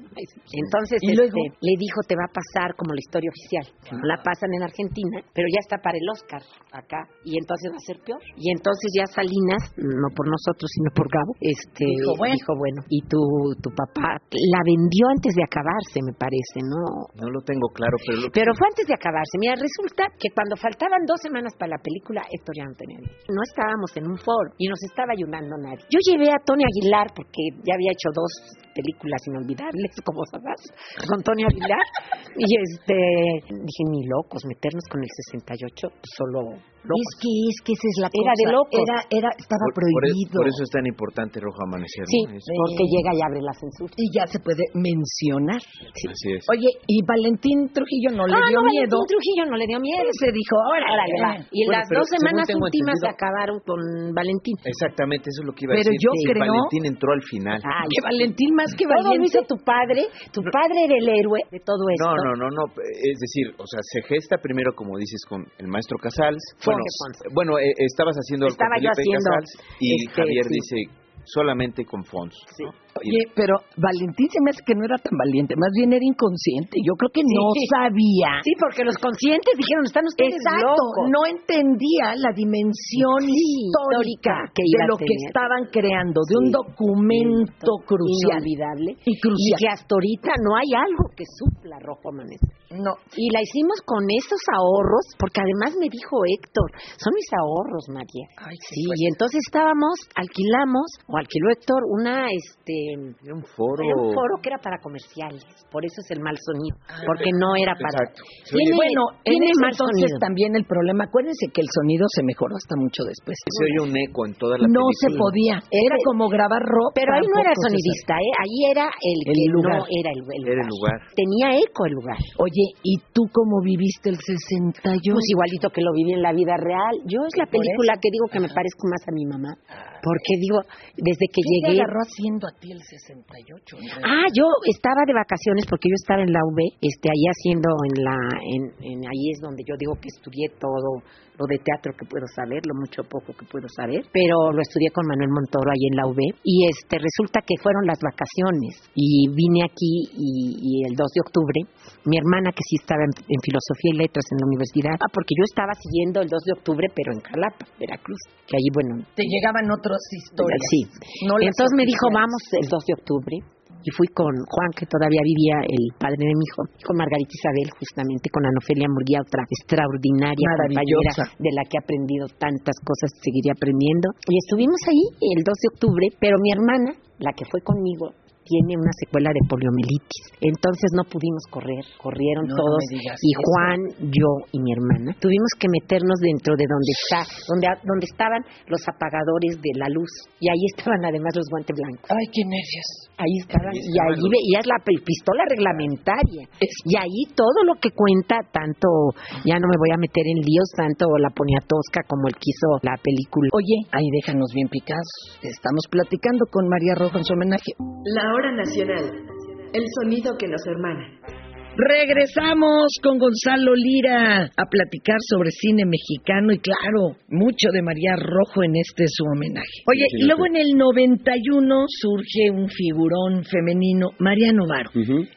Entonces, ¿Y este, luego? le dijo, te va a pasar como la historia oficial. La pasan en Argentina, pero ya está para el Oscar acá, y entonces va a ser peor. Y entonces ya Salinas, no por nosotros, sino por Gabo, este, Dijo, bueno. dijo, bueno, y tu, tu papá la vendió antes de acabarse, me parece, ¿no? No lo tengo claro, pero... lo- Pero fue antes de acabarse. Mira, resulta que cuando faltaban dos semanas para la película, Héctor ya no tenía. No estábamos en un foro y nos estaba ayudando nadie. Yo llevé a Tony Aguilar, porque ya había hecho dos películas inolvidables, como sabrás, con Tony Aguilar. y este, dije, ni locos, meternos con el 68, pues solo locos. Es que es que esa es la Era cosa. de locos. Era, era, estaba por, prohibido. por eso es tan importante Rojo Amanecer. Sí, ¿no? Porque llega y abre la censura. Y ya se puede mencionar. Así es. Oye, y Valentín Trujillo no le ah, dio no, miedo. Valentín Trujillo no le dio miedo. Se dijo, órale, Órale, va. Y Bueno, las pero dos semanas últimas se entendido- acabaron con Valentín. Exactamente, eso es lo que iba a Pero decir. yo Sí, creo- Valentín entró al final. Ay, Que Valentín más que Todo lo hizo tu padre. Tu padre era el héroe de todo esto. No, no, no, no. Es decir, o sea, se gesta primero, como dices, con el maestro Casals. Jorge Fons. bueno eh, estabas haciendo Estaba yo haciendo, Casals y este, Javier sí. dice, solamente con Fons. Sí. ¿no? Oye, pero Valentín se me hace que no era tan valiente, más bien era inconsciente. Yo creo que no sabía. Sí, porque los conscientes dijeron, están ustedes Exacto, locos. no entendía la dimensión Sí, histórica que de lo que estaban creando, de un Sí, documento crucial Inolvidable. y Y crucial. que hasta ahorita no hay algo que supla Rojo Amanecer. No, Y la hicimos con esos ahorros, porque además me dijo Héctor, son mis ahorros, María. Ay, sí, y entonces estábamos, alquilamos, o alquiló Héctor, una, este, un foro. un foro que era para comerciales, por eso es el mal sonido, porque no era para... Tiene, bueno, en tiene ese mal entonces sonido. también el problema, acuérdense que el sonido se mejoró hasta mucho después. Se oye un eco en toda la No se podía, era como grabar rock. Pero ahí no era sonidista, ¿eh? ahí era el, El que lugar. no era el, el Era el lugar. Tenía eco el lugar. Oye, ¿y tú cómo viviste el 68? Pues igualito que lo viví en la vida real. Yo es la película que digo que me parezco más a mi mamá. Porque digo, desde que ¿Qué te llegué... agarró haciendo a ti el 68? Andrea? Ah, yo estaba de vacaciones porque yo estaba en la UB, este, ahí haciendo en la, en, en ahí es donde yo digo que estudié todo lo de teatro que puedo saber, lo mucho o poco que puedo saber, pero lo estudié con Manuel Montoro ahí en la UB y este resulta que fueron las vacaciones y vine aquí y, y el 2 de octubre mi hermana que sí estaba en, en filosofía y letras en la universidad, ah, porque yo estaba siguiendo el 2 de octubre pero en Calapa, Veracruz, que ahí bueno, Te llegaban otras historias. Sí. No Entonces me dijo, vamos el 2 de octubre. Y fui con Juan, que todavía vivía, el padre de mi hijo, y con Margarita Isabel, justamente, con Anofelia Murguía, otra extraordinaria compañera de la que he aprendido tantas cosas, seguiría aprendiendo. Y estuvimos ahí el 2 de octubre, pero mi hermana, la que fue conmigo, tiene una secuela de poliomielitis. Entonces no pudimos correr, corrieron No, todos y eso. Juan, yo y mi hermana tuvimos que meternos dentro de donde está, donde donde estaban los apagadores de la luz y ahí estaban además los guantes blancos. Ay, qué nervios. Ahí estaban Ahí y los- veías la pi- pistola reglamentaria y ahí todo lo que cuenta tanto ya no me voy a meter en líos tanto la poniatosca como el que hizo la película. Oye, ahí déjanos bien picados. Estamos platicando con María Rojo en su homenaje. La hora nacional. El sonido que nos hermana. Regresamos con Gonzalo Lira a platicar sobre cine mexicano y claro, mucho de María Rojo en este su homenaje. Oye, y luego en el 91 surge un figurón femenino, María Novaro.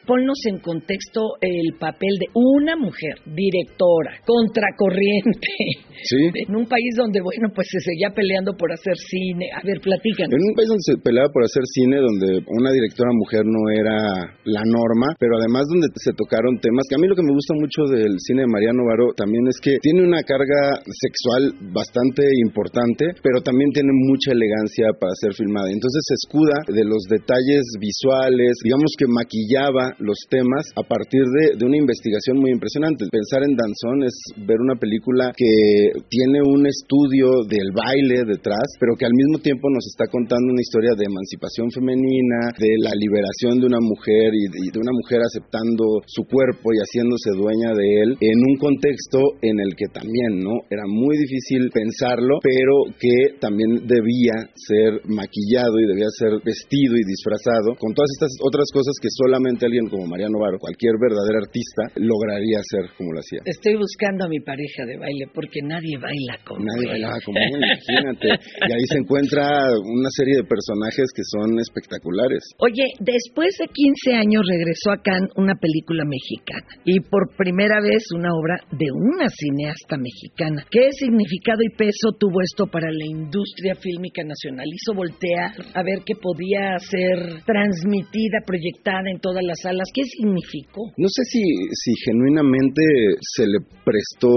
Ponnos en contexto el papel de una mujer, directora, contracorriente, Sí. en un país donde, bueno, pues se seguía peleando por hacer cine. A ver, platícanos. En un país donde se peleaba por hacer cine, donde una directora mujer no era la norma, pero además donde se tocaron temas que a mí lo que me gusta mucho del cine de María Novaro también es que tiene una carga sexual bastante importante, pero también tiene mucha elegancia para ser filmada. Entonces se escuda de los detalles visuales, digamos que maquillaba los temas a partir de, de una investigación muy impresionante. Pensar en Danzón es ver una película que tiene un estudio del baile detrás, pero que al mismo tiempo nos está contando una historia de emancipación femenina, de la liberación de una mujer y de, y de una mujer aceptando su cuerpo y haciéndose dueña de él en un contexto en el que también, ¿no? Era muy difícil pensarlo, pero que también debía ser maquillado y debía ser vestido y disfrazado con todas estas otras cosas que solamente alguien como María Novaro, cualquier verdadera artista, lograría hacer como lo hacía. Estoy buscando a mi pareja de baile porque nadie baila como Nadie bailaba como él, imagínate. Y ahí se encuentra una serie de personajes que son espectaculares. Oye, después de 15 años regresó a Cannes una película mexicana y por primera vez una obra de una cineasta mexicana. ¿Qué significado y peso tuvo esto para la industria fílmica nacional? Hizo voltear a ver qué podía ser transmitida, proyectada en todas las salas. ¿Qué significó? No sé si, si genuinamente se le prestó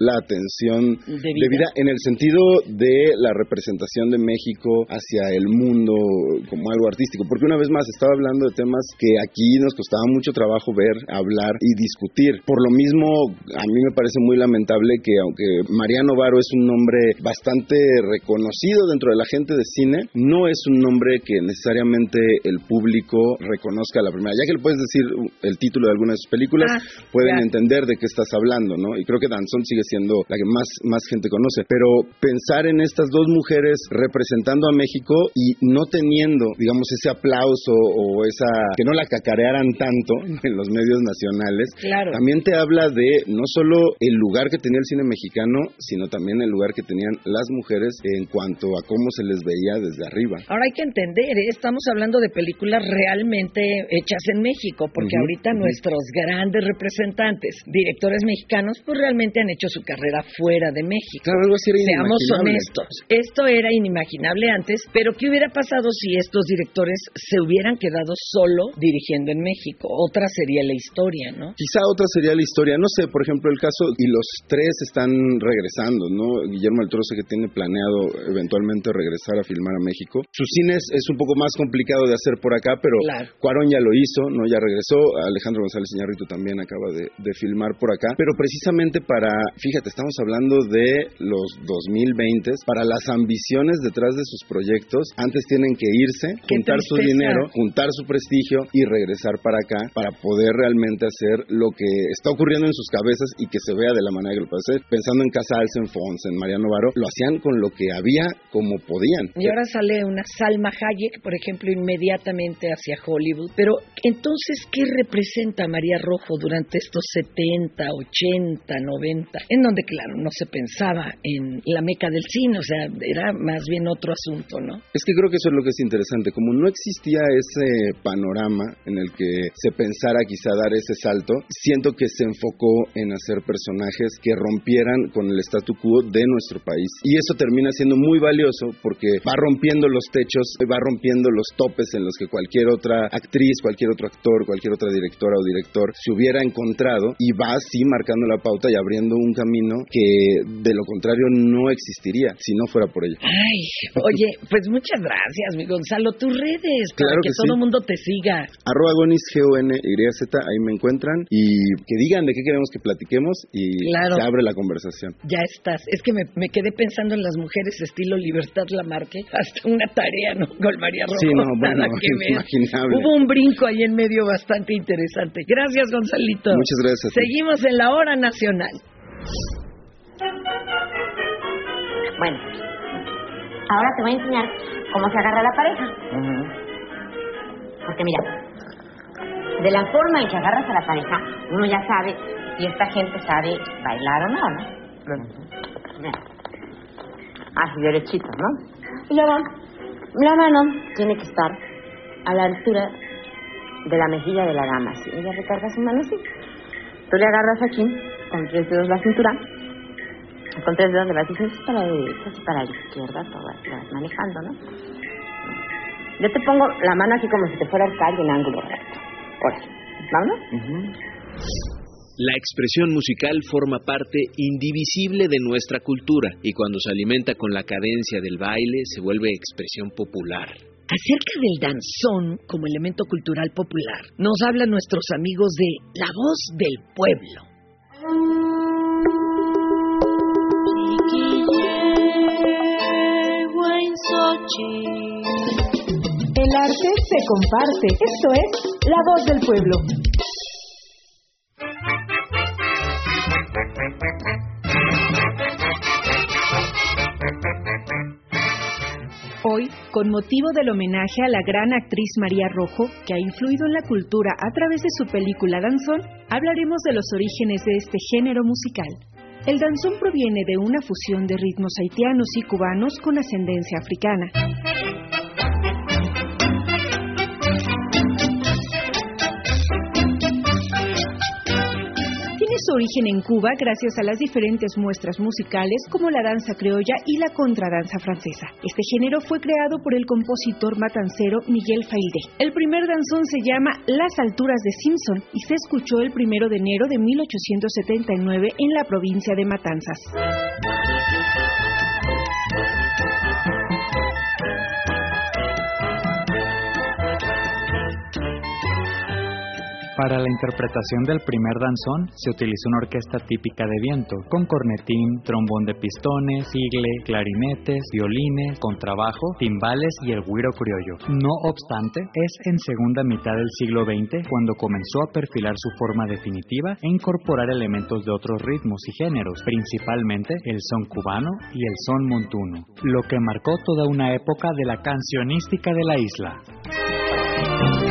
la atención Debida. debida en el sentido de la representación de México hacia el mundo como algo artístico, porque una vez más estaba hablando de temas que aquí nos costaba mucho trabajo ver, hablar y discutir. Por lo mismo, a mí me parece muy lamentable que aunque Mariano Varo es un nombre bastante reconocido dentro de la gente de cine, no es un nombre que necesariamente el público reconozca a la primera. Ya que le puedes decir el título de alguna de sus películas, Ah, pueden ya. entender de qué estás hablando, ¿no? Y creo que Danzón sigue siendo la que más, más gente conoce. Pero pensar en estas dos mujeres representando a México y no teniendo, digamos, ese aplauso o esa... que no la cacarearan tanto en los medios medios nacionales, Claro. también te habla de no solo el lugar que tenía el cine mexicano, sino también el lugar que tenían las mujeres en cuanto a cómo se les veía desde arriba. Ahora hay que entender, ¿eh? estamos hablando de películas realmente hechas en México, porque ahorita nuestros grandes representantes, directores mexicanos, pues realmente han hecho su carrera fuera de México. Claro, algo así era Seamos honestos, esto era inimaginable antes, pero ¿qué hubiera pasado si estos directores se hubieran quedado solo dirigiendo en México? Otra sería la historia, ¿no? Quizá otra sería la historia, no sé, por ejemplo, el caso, y los tres están regresando, ¿no? Guillermo del Toro sé que tiene planeado eventualmente regresar a filmar a México. Su cine es, es un poco más complicado de hacer por acá, pero Claro. Cuarón ya lo hizo, ¿no? Ya regresó, Alejandro González Iñárritu también acaba de, de filmar por acá, pero precisamente para, fíjate, estamos hablando de los 2020, para las ambiciones detrás de sus proyectos, antes tienen que irse, juntar su dinero, juntar su prestigio y regresar para acá para poder realmente hacer lo que está ocurriendo en sus cabezas y que se vea de la manera que lo puede hacer. Pensando en Casals, en Fons, en Mariano Varo, lo hacían con lo que había como podían. Y ahora sale una Salma Hayek, por ejemplo, inmediatamente hacia Hollywood. Pero entonces, ¿qué representa María Rojo durante estos 70, 80, 90? En donde, claro, no se pensaba en la meca del cine, o sea, era más bien otro asunto, ¿no? Es que creo que eso es lo que es interesante. Como no existía ese panorama en el que se pensara quizá dar ese salto, siento que se enfocó en hacer personajes que rompieran con el statu quo de nuestro país. Y eso termina siendo muy valioso porque va rompiendo los techos, va rompiendo los topes en los que cualquier otra actriz, cualquier otro actor, cualquier otra directora o director se hubiera encontrado y va así marcando la pauta y abriendo un camino que de lo contrario no existiría si no fuera por ello. Ay, oye, pues muchas gracias, mi Gonzalo. Tus redes, para Claro que, que todo sí. el mundo te siga. arroba gonis G-O-N-Y-Z, ahí me encuentran y que digan de qué queremos que platiquemos y Claro. se abre la conversación. Ya estás. Es que me, me quedé pensando en las mujeres estilo Libertad Lamarque. Hasta una tarea, ¿no? Con María Rojo. Sí, no, bueno, que ver. inimaginable. Hubo un brinco ahí en medio bastante interesante. Gracias, Gonzalito. Muchas gracias. Seguimos en la hora nacional. Bueno, ahora te voy a enseñar cómo se agarra la pareja. Porque mira, de la forma en que agarras a la pareja, uno ya sabe si esta gente sabe bailar o no, ¿no? Mira. Así derechito, ¿no? Y luego, la mano tiene que estar a la altura de la mejilla de la dama. ¿sí? Ella recarga su mano así. Tú le agarras aquí, con tres dedos la cintura, con tres dedos diciendo "Esto es para la derecha, para la izquierda, todo vas manejando, ¿no? Yo te pongo la mano aquí como si te fuera a caer en ángulo recto. La expresión musical forma parte indivisible de nuestra cultura y cuando se alimenta con la cadencia del baile se vuelve expresión popular. Acerca del danzón como elemento cultural popular, nos hablan nuestros amigos de La Voz del Pueblo. El arte se comparte. Esto es La Voz del Pueblo. Hoy, con motivo del homenaje a la gran actriz María Rojo, que ha influido en la cultura a través de su película Danzón, hablaremos de los orígenes de este género musical. El danzón proviene de una fusión de ritmos haitianos y cubanos con ascendencia africana. Su origen en Cuba gracias a las diferentes muestras musicales como la danza criolla y la contradanza francesa. Este género fue creado por el compositor matancero Miguel Faildé. El primer danzón se llama Las alturas de Simpson y se escuchó el primero de enero de 1879 en la provincia de Matanzas. Para la interpretación del primer danzón se utilizó una orquesta típica de viento, con cornetín, trombón de pistones, sigle, clarinetes, violines, contrabajo, timbales y el güiro criollo. No obstante, es en segunda mitad del siglo XX cuando comenzó a perfilar su forma definitiva e incorporar elementos de otros ritmos y géneros, principalmente el son cubano y el son montuno, lo que marcó toda una época de la cancionística de la isla.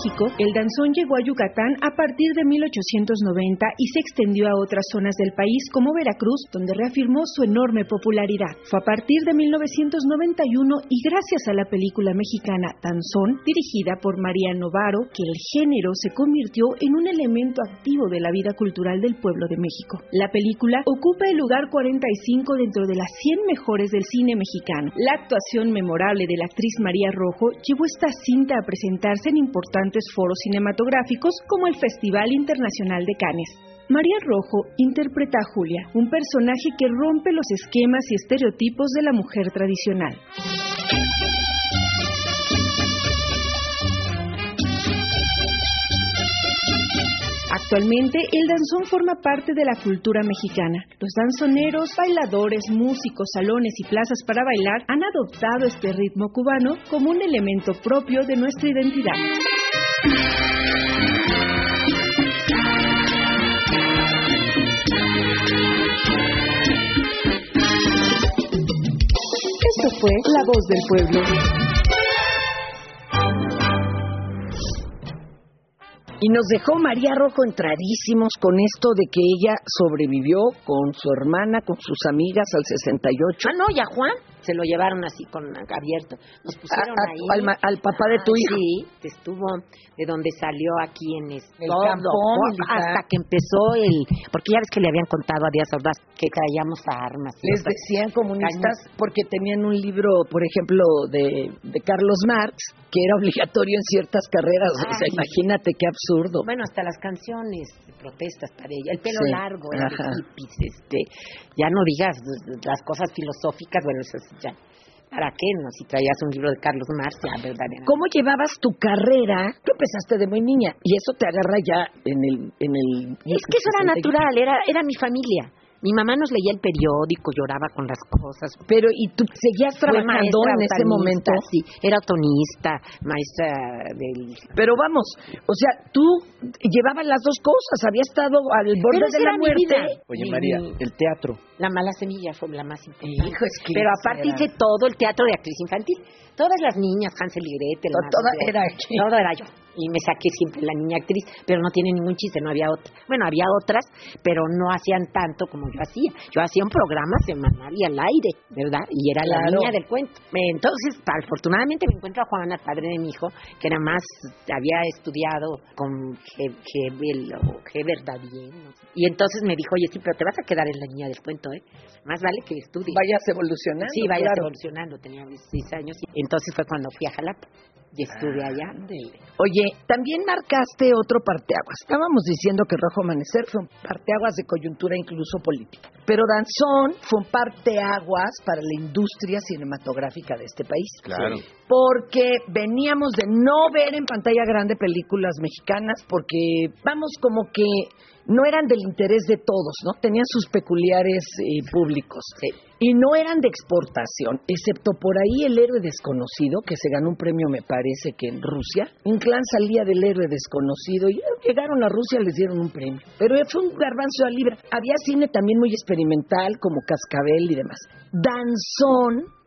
México, el danzón llegó a Yucatán a partir de 1890 y se extendió a otras zonas del país como Veracruz, donde reafirmó su enorme popularidad. Fue a partir de 1991 y gracias a la película mexicana Danzón, dirigida por María Novaro, que el género se convirtió en un elemento activo de la vida cultural del pueblo de México. La película ocupa el lugar 45 dentro de las 100 mejores del cine mexicano. La actuación memorable de la actriz María Rojo llevó esta cinta a presentarse en importantes foros cinematográficos como el Festival Internacional de Cannes. María Rojo interpreta a Julia, un personaje que rompe los esquemas y estereotipos de la mujer tradicional. Actualmente, el danzón forma parte de la cultura mexicana. Los danzoneros, bailadores, músicos, salones y plazas para bailar han adoptado este ritmo cubano como un elemento propio de nuestra identidad. Esto fue La Voz del Pueblo. Y nos dejó María Rojo entradísimos con esto de que ella sobrevivió con su hermana, con sus amigas al 68. Ah, no, y a Juan se lo llevaron así con abierto. Nos pusieron A- a- ahí. al al papá de tu Ah, hijo. Sí, estuvo de donde salió aquí en El todo, campón hasta que empezó el porque ya ves que le habían contado a Díaz Ordaz que traíamos armas. Les decían comunistas porque tenían un libro, por ejemplo, de, de Carlos Marx, que era obligatorio en ciertas carreras. O sea, imagínate qué absurdo. Bueno, hasta las canciones protestas para ella, el pelo Sí, largo, ajá. hippies, este, ya no digas las cosas filosóficas, bueno, eso es ya, ¿para qué? No? Si traías un libro de Carlos Marx, ya, verdaderamente. ¿Cómo llevabas tu carrera? Tú empezaste de muy niña y eso te agarra ya en el... En el Es que eso era natural, era, era mi familia. Mi mamá nos leía el periódico, lloraba con las cosas. Pero, ¿y tú seguías trabajando en ese momento? Sí, era otonista, maestra del... Pero vamos, o sea, tú llevabas las dos cosas, había estado al borde de la muerte. vida. Oye, Mi- María, mi- el teatro. La mala semilla fue la más importante. Hijo, es que Pero aparte era- hice todo el teatro de actriz infantil. Todas las niñas, Hansel y Gretel. To- Mago toda de Oz, era aquí. Todo era yo. Y me saqué siempre la niña actriz, pero no tiene ningún chiste, no había otra. Bueno, había otras, pero no hacían tanto como yo hacía. Yo hacía un programa semanal y al aire, ¿verdad? Y era la niña del cuento. Entonces, afortunadamente me encuentro a Juana, padre de mi hijo, que nada más había estudiado con Ge- Gebel o Geber Davien, no sé. Y entonces me dijo, oye, sí, pero te vas a quedar en la niña del cuento, ¿eh? Más vale que estudies. Vayas evolucionando. Sí, vayas claro. evolucionando. Tenía 16 años. Y entonces fue cuando fui a Jalapa y estuve allá. Oye, también marcaste otro parteaguas. Estábamos diciendo que Rojo Amanecer fue un parteaguas de coyuntura incluso política. Pero Danzón fue un parteaguas para la industria cinematográfica de este país. Claro. Porque veníamos de no ver en pantalla grande películas mexicanas porque, vamos, como que no eran del interés de todos, ¿no? Tenían sus peculiares eh, públicos. Y no eran de exportación, excepto por ahí el héroe desconocido, que se ganó un premio, me parece que en Rusia. Un clan salía del héroe desconocido y llegaron a Rusia, les dieron un premio. Pero fue un garbanzo a libra. Había cine también muy experimental, como Cascabel y demás. Danzón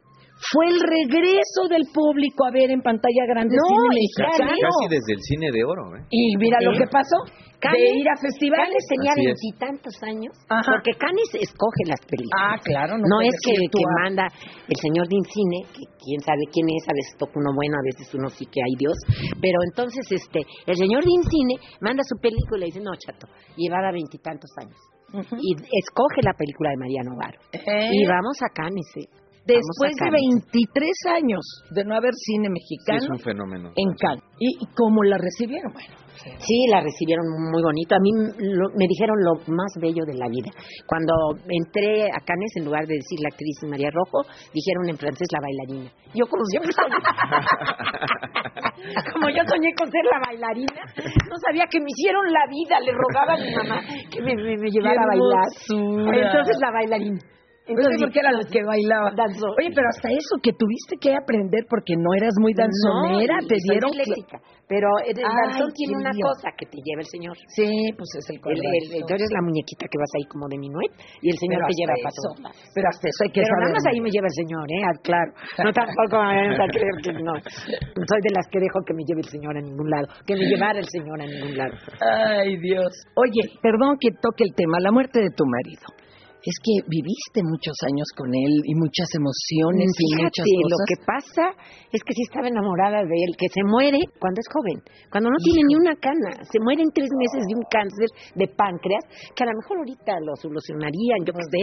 fue el regreso del público a ver en pantalla grande No, cine y mexicano. Casi desde el cine de oro, ¿eh? Y mira lo que pasó. Canes- de ir a festivales. Canes tenía veintitantos años. Ajá. Porque Canes escoge las películas. Ah, claro. No, es que, manda el señor de Incine, que quién sabe quién es, a veces toca uno bueno, a veces uno sí que hay Dios, pero entonces este el señor de Incine manda su película y dice, no, chato, llevaba veintitantos años. Y escoge la película de María Novaro. Eh. Y vamos a Canes, ¿eh? Después de Cannes. 23 años de no haber cine Sí, mexicano es un fenómeno. en Cannes. ¿Y y cómo la recibieron? Bueno, Sí, la recibieron muy bonito. A mí lo- me dijeron lo más bello de la vida. Cuando entré a Cannes, en lugar de decir la actriz María Rojo, dijeron en francés la bailarina. Yo como siempre soñé, como yo soñé con ser la bailarina, no sabía que me hicieron la vida. Le rogaba a mi mamá que me, me- me llevara a bailar. Entonces la bailarina. Entonces, porque era la que bailaba. Danzó. Oye, pero hasta eso que tuviste que aprender porque no eras muy danzonera, No, te dieron. Pero el danzón tiene una cosa que te lleva el señor. Sí, pues es el el- tú eres la muñequita que vas ahí como de minuet y el señor Pero te lleva lados. Pero hasta eso hay que Pero saber. nada más ahí me lleva el señor, ¿eh? Ah, Claro. No tampoco me a creer que no. Soy de las que dejo que me lleve el señor a ningún lado. Que me llevara el señor a ningún lado. Ay, Dios. Oye, perdón que toque el tema, la muerte de tu marido. Es que viviste muchos años con él y muchas emociones y muchas Fíjate, lo cosas. que pasa es que sí estaba enamorada de él, que se muere cuando es joven, cuando no tiene ni una cana, se muere en tres meses de un cáncer de páncreas, que a lo mejor ahorita lo solucionarían, yo qué sé,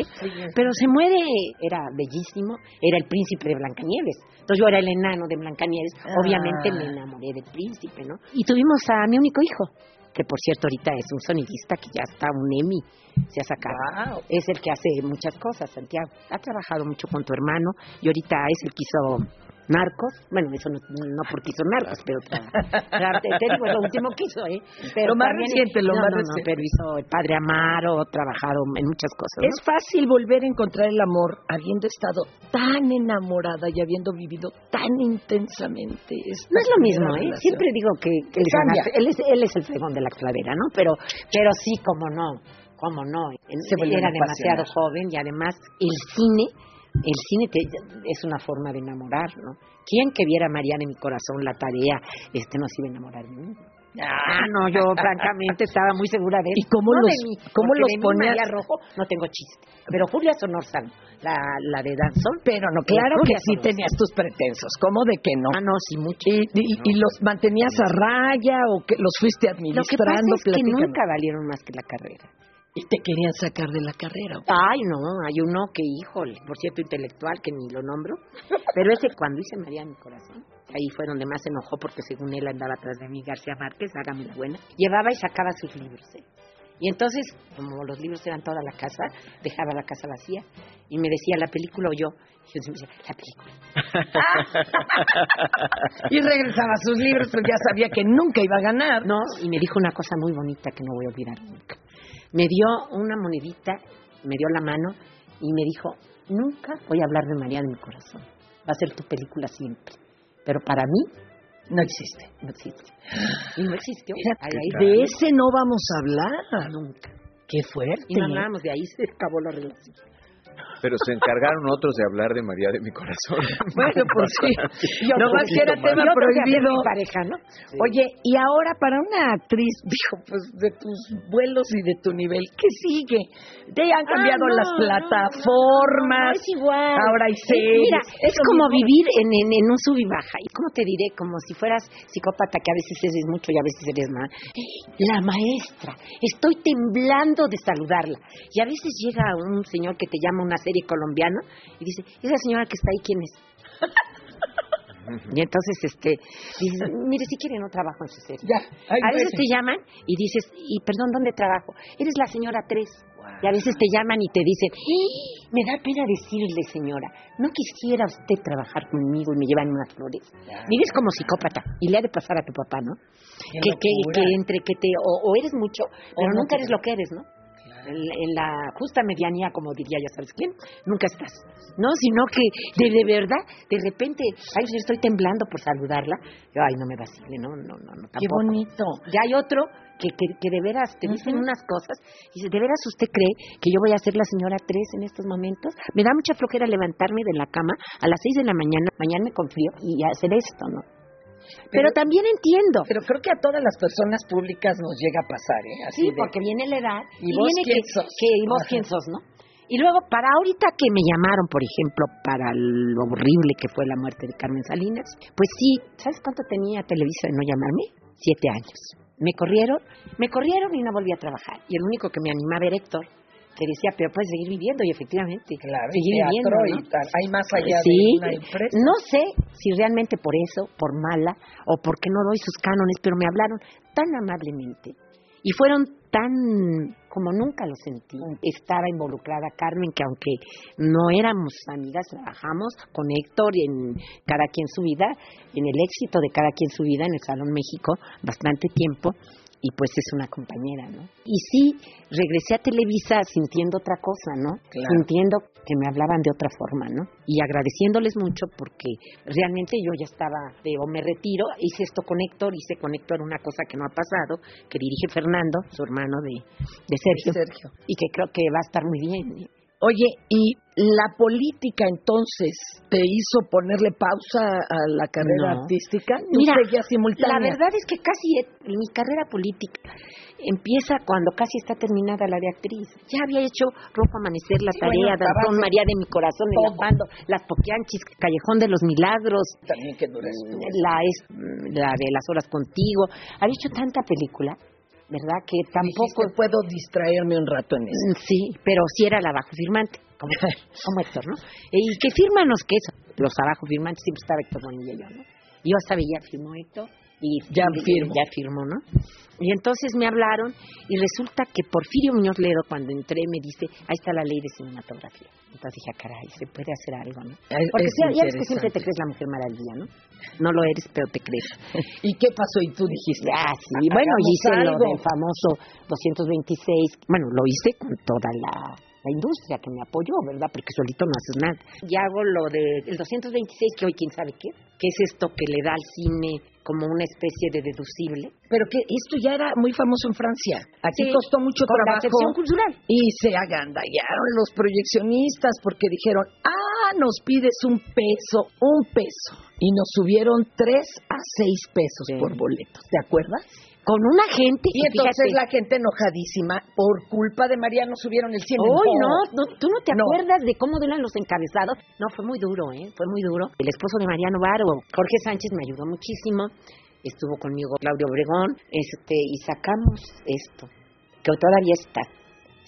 pero se muere, era bellísimo, era el príncipe de Blancanieves, entonces yo era el enano de Blancanieves, obviamente me enamoré del príncipe, ¿no? Y tuvimos a mi único hijo, que por cierto ahorita es un sonidista que ya está un Emmy, se ha sacado. Es el que hace muchas cosas, Santiago. Ha trabajado mucho con tu hermano y ahorita es el que hizo Narcos. Bueno, eso no, no porque hizo Narcos, pero tra- te, digo, lo último que hizo, ¿eh? Pero Lo más también- reciente, lo no, más no, reciente. pero hizo El Padre Amaro, trabajado en muchas cosas. Es fácil volver a encontrar el amor habiendo estado tan enamorada y habiendo vivido tan intensamente. No es lo mismo, ¿eh? relación. Siempre digo que, que él, es él es, él el fregón de la clavera, ¿no? Pero, pero sí, como no, como no. Él- Se vuelve Era demasiado joven y además el cine, el cine te- es una forma de enamorar, ¿no? ¿Quién que viera a Mariana en mi corazón la tarea, este no se iba a enamorar de mí? Ah, no, yo francamente estaba muy segura de él. ¿Y cómo No los- de mí, cómo los de mí, ponías? María Rojo no tengo chiste. Pero Julia Sonorzano, la, la de Danzón. Pero no, claro que sí Sonorzano. tenías tus pretensos. ¿Cómo de que no? Ah, no, sí, mucho. ¿Y, y- y los mantenías a raya o que los fuiste Lo que administrando? pasa es que nunca valieron más que la carrera. Y te querían sacar de la carrera. Ay, no, hay uno que, híjole, por cierto, intelectual, que ni lo nombro, pero ese cuando hice María mi corazón, ahí fue donde más se enojó porque según él andaba atrás de mí, García Márquez, hágame la buena, llevaba y sacaba sus libros. ¿eh? Y entonces, como los libros eran toda la casa, dejaba la casa vacía y me decía, ¿la película o yo? Y yo decía, la película. Y regresaba a sus libros, pero ya sabía que nunca iba a ganar. No, y me dijo una cosa muy bonita que no voy a olvidar nunca. Me dio una monedita, me dio la mano y me dijo, nunca voy a hablar de María de mi corazón. Va a ser tu película siempre. Pero para mí No existe. no existe. Y no existió. Ahí- de ese no vamos a hablar. Nunca. Qué fuerte. Y no hablábamos, de ahí se acabó la relación. Pero se encargaron otros de hablar de María de mi corazón. Bueno, pues sí. Yo no más que era tema prohibido. mi pareja, ¿no? Oye, y ahora para una actriz, dijo, pues de tus vuelos y de tu nivel, ¿qué sigue? Te han cambiado Ah, no, las no, plataformas. No, es igual. Ahora hay Es- series. Mira, es como mismo. vivir en, en, en un sub y baja. ¿Y cómo te diré? Como si fueras psicópata, que a veces eres mucho y a veces eres más. La maestra, estoy temblando de saludarla. Y a veces llega un señor que te llama una serie colombiana y dice, esa señora que está ahí, ¿quién es? Y entonces, este, dices, mire, si quiere no trabajo en su serie. Ya, a veces te llaman y dices, y perdón, ¿dónde trabajo? Eres la señora 3. Y a veces te llaman y te dicen, "¡Ah! me da pena decirle, señora, no quisiera usted trabajar conmigo y me llevan unas flores. Mires como psicópata, y le ha de pasar a tu papá, ¿no? Que, que, entre que te, o, o eres mucho, pero nunca te- eres lo que eres, ¿no? En, la justa medianía, como diría ya sabes quién, nunca estás. No, sino que de, de verdad, de repente, ay, yo estoy temblando por saludarla. Yo, ay, no me vacile, no, no, no, no Qué bonito. Ya hay otro que, que, que de veras te dicen unas cosas y dice, ¿de veras usted cree que yo voy a ser la señora 3 en estos momentos? Me da mucha flojera levantarme de la cama a las 6 de la mañana, mañana me confío y hacer esto, ¿no? Pero, también entiendo. Pero creo que a todas las personas públicas nos llega a pasar, ¿eh? Así Sí, de- porque viene la edad ¿Y y, vos viene quién que, sos? que- y vos quién sos, ¿no? Y luego, para ahorita que me llamaron, por ejemplo, para lo horrible que fue la muerte de Carmen Salinas, pues sí, ¿sabes cuánto tenía Televisa de no llamarme? Siete años. Me corrieron, me corrieron y no volví a trabajar. Y el único que me animaba era Héctor, que decía, pero puedes seguir viviendo, y efectivamente, Claro, seguir viviendo, y ¿no? tal. Hay más allá sí, de una empresa. no sé si realmente por eso, por mala, o porque no doy sus cánones, pero me hablaron tan amablemente y fueron tan como nunca lo sentí. Estaba involucrada Carmen, que aunque no éramos amigas, trabajamos con Héctor en cada quien su vida, en el éxito de cada quien su vida en el Salón México, bastante tiempo. Y pues es una compañera, ¿no? Y sí, regresé a Televisa sintiendo otra cosa, ¿no? Sintiendo que me hablaban de otra forma, ¿no? Y agradeciéndoles mucho porque realmente yo ya estaba de o me retiro, hice esto con Héctor, hice con Héctor una cosa que no ha pasado, que dirige Fernando, su hermano de, de Sergio, Sergio. y que creo que va a estar muy bien. Oye, ¿y la política entonces te hizo ponerle pausa a la carrera No. artística? ¿Tú Mira, seguías simultánea? la verdad es que casi he- mi carrera política empieza cuando casi está terminada la de actriz. Ya había hecho Rojo Amanecer, La Sí, Tarea, bueno, Danzón, María de mi Corazón, El. Afando, Las Poquianchis, Callejón de los Milagros, También que dura la, es- la de Las Horas Contigo. Había hecho tanta película, ¿verdad? Que tampoco... Dijiste, puedo distraerme un rato en eso. Sí, pero sí era la abajo firmante, como, como Héctor, ¿no? Y que fírmanos que eso. Los abajo firmantes siempre estaba Héctor Bonilla y yo, ¿no? Yo hasta veía, firmó Héctor y Ya firmo. Ya firmó, ¿no? Y entonces me hablaron y resulta que Porfirio Muñoz Ledo, cuando entré, me dice, ahí está la ley de cinematografía. Entonces dije, "Ah, caray, se puede hacer algo, ¿no? Porque es sí, ya ves que siempre te crees la mujer maravilla, ¿no? No lo eres, pero te crees. ¿Y qué pasó? Y tú dijiste, Ah, sí. Bueno, hice lo algo. del famoso 226. Bueno, lo hice con toda la, la industria que me apoyó, ¿verdad? Porque solito no haces nada. Y hago lo del 226, que hoy quién sabe qué. Que es esto que le da al cine como una especie de deducible. Pero que esto ya era muy famoso en Francia. Aquí Sí, costó mucho con la trabajo. excepción cultural. Y se agandallaron los proyeccionistas porque dijeron, ah, nos pides un peso, un peso. Y nos subieron tres a seis pesos Sí. por boletos, ¿te acuerdas? Con una gente. Y entonces fíjate, la gente enojadísima, por culpa de María, nos subieron el 100 Uy, no, no, tú no te No. acuerdas de cómo eran los encabezados. No, fue muy duro, ¿eh? Fue muy duro. El esposo de Mariano Baro, Jorge Sánchez, me ayudó muchísimo. Estuvo conmigo Claudio Obregón, este, y sacamos esto, que todavía está.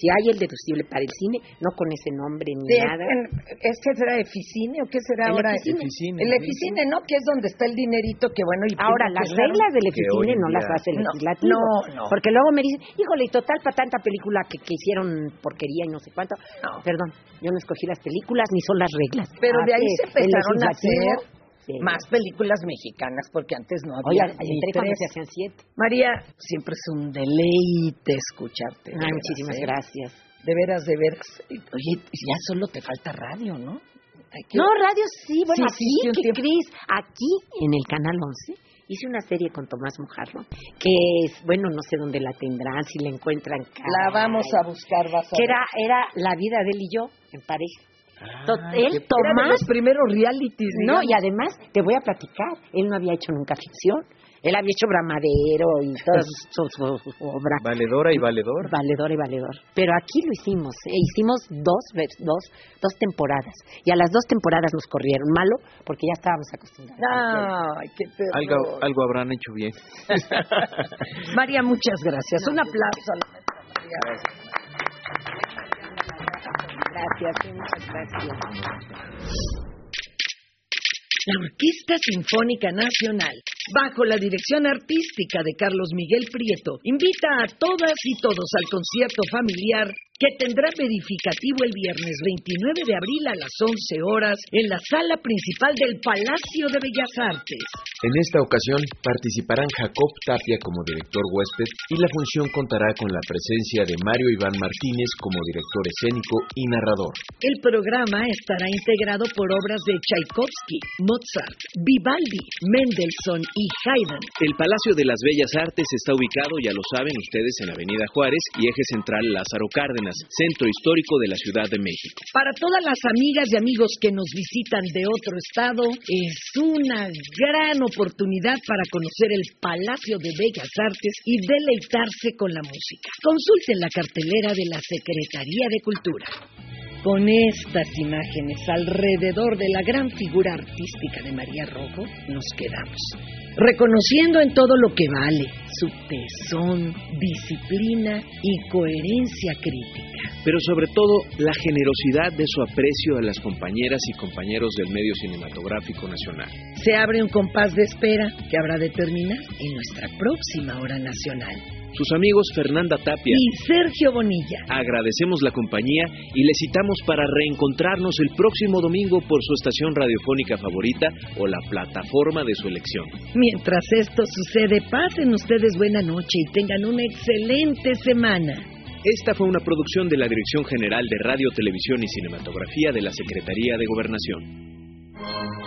Si hay el deducible para el cine, no con ese nombre ni nada. en- ¿Es que será Eficine o qué será El ahora? Eficine. Eficine, El. Eficine, ¿no? Que es donde está el dinerito que bueno. Y Ahora, que las claro, reglas del Eficine no las hace el No, legislativo. no, no. Porque luego me dicen, híjole, y total, para tanta película que, que hicieron porquería y no sé cuánto. No. Perdón, yo no escogí las películas ni son las reglas. Pero de ahí se empezaron a hacer. Sí. más películas mexicanas porque antes no Oye, había cuando tres. se hacían siete. María, siempre es un deleite escucharte. Ay, muchísimas ¿eh? gracias. De veras, de veras. Oye, ya solo te falta radio, ¿no? Que- No, radio sí, bueno, Sí, aquí, sí, un ¿qué tiempo. crees? Aquí, en el Canal 11, hice una serie con Tomás Mujarro, que es, bueno, no sé dónde la tendrán, si la encuentran. La vamos a buscar, vas a Que ver. era, era la vida de él y yo, en pareja. Ah, él, qué- Era de Tomás, los primeros realities, no, digamos. y además, te voy a platicar, él no había hecho nunca ficción. Él había hecho Bramadero y todas sus, sus- sus obras. Valedora y valedor. Valedor y valedor. Pero aquí lo hicimos, ¿eh? hicimos dos, dos, dos temporadas. Y a las dos temporadas nos corrieron. Malo, porque ya estábamos acostumbrados. Ay, qué terror. Algo, algo habrán hecho bien. María, muchas gracias. Un aplauso a la maestra María. Gracias, sí, muchas gracias. La Orquesta Sinfónica Nacional, bajo la dirección artística de Carlos Miguel Prieto, invita a todas y todos al concierto familiar que tendrá verificativo el viernes 29 de abril a las 11 horas en la sala principal del Palacio de Bellas Artes. En esta ocasión participarán Jacob Tapia como director huésped y la función contará con la presencia de Mario Iván Martínez como director escénico y narrador. El programa estará integrado por obras de Tchaikovsky, Mozart, Vivaldi, Mendelssohn y Haydn. El Palacio de las Bellas Artes está ubicado, ya lo saben ustedes, en Avenida Juárez y eje central Lázaro Cárdenas, centro histórico de la Ciudad de México. Para todas las amigas y amigos que nos visitan de otro estado, es una gran oportunidad para conocer el Palacio de Bellas Artes y deleitarse con la música. Consulten la cartelera de la Secretaría de Cultura. Con estas imágenes alrededor de la gran figura artística de María Rojo, nos quedamos. Reconociendo en todo lo que vale su tesón, disciplina y coherencia crítica. Pero sobre todo la generosidad de su aprecio a las compañeras y compañeros del medio cinematográfico nacional. Se abre un compás de espera que habrá de terminar en nuestra próxima hora nacional. Sus amigos Fernanda Tapia y Sergio Bonilla. Agradecemos la compañía y le citamos para reencontrarnos el próximo domingo por su estación radiofónica favorita o la plataforma de su elección. Mientras esto sucede, pasen ustedes buena noche y tengan una excelente semana. Esta fue una producción de la Dirección General de Radio, Televisión y Cinematografía de la Secretaría de Gobernación.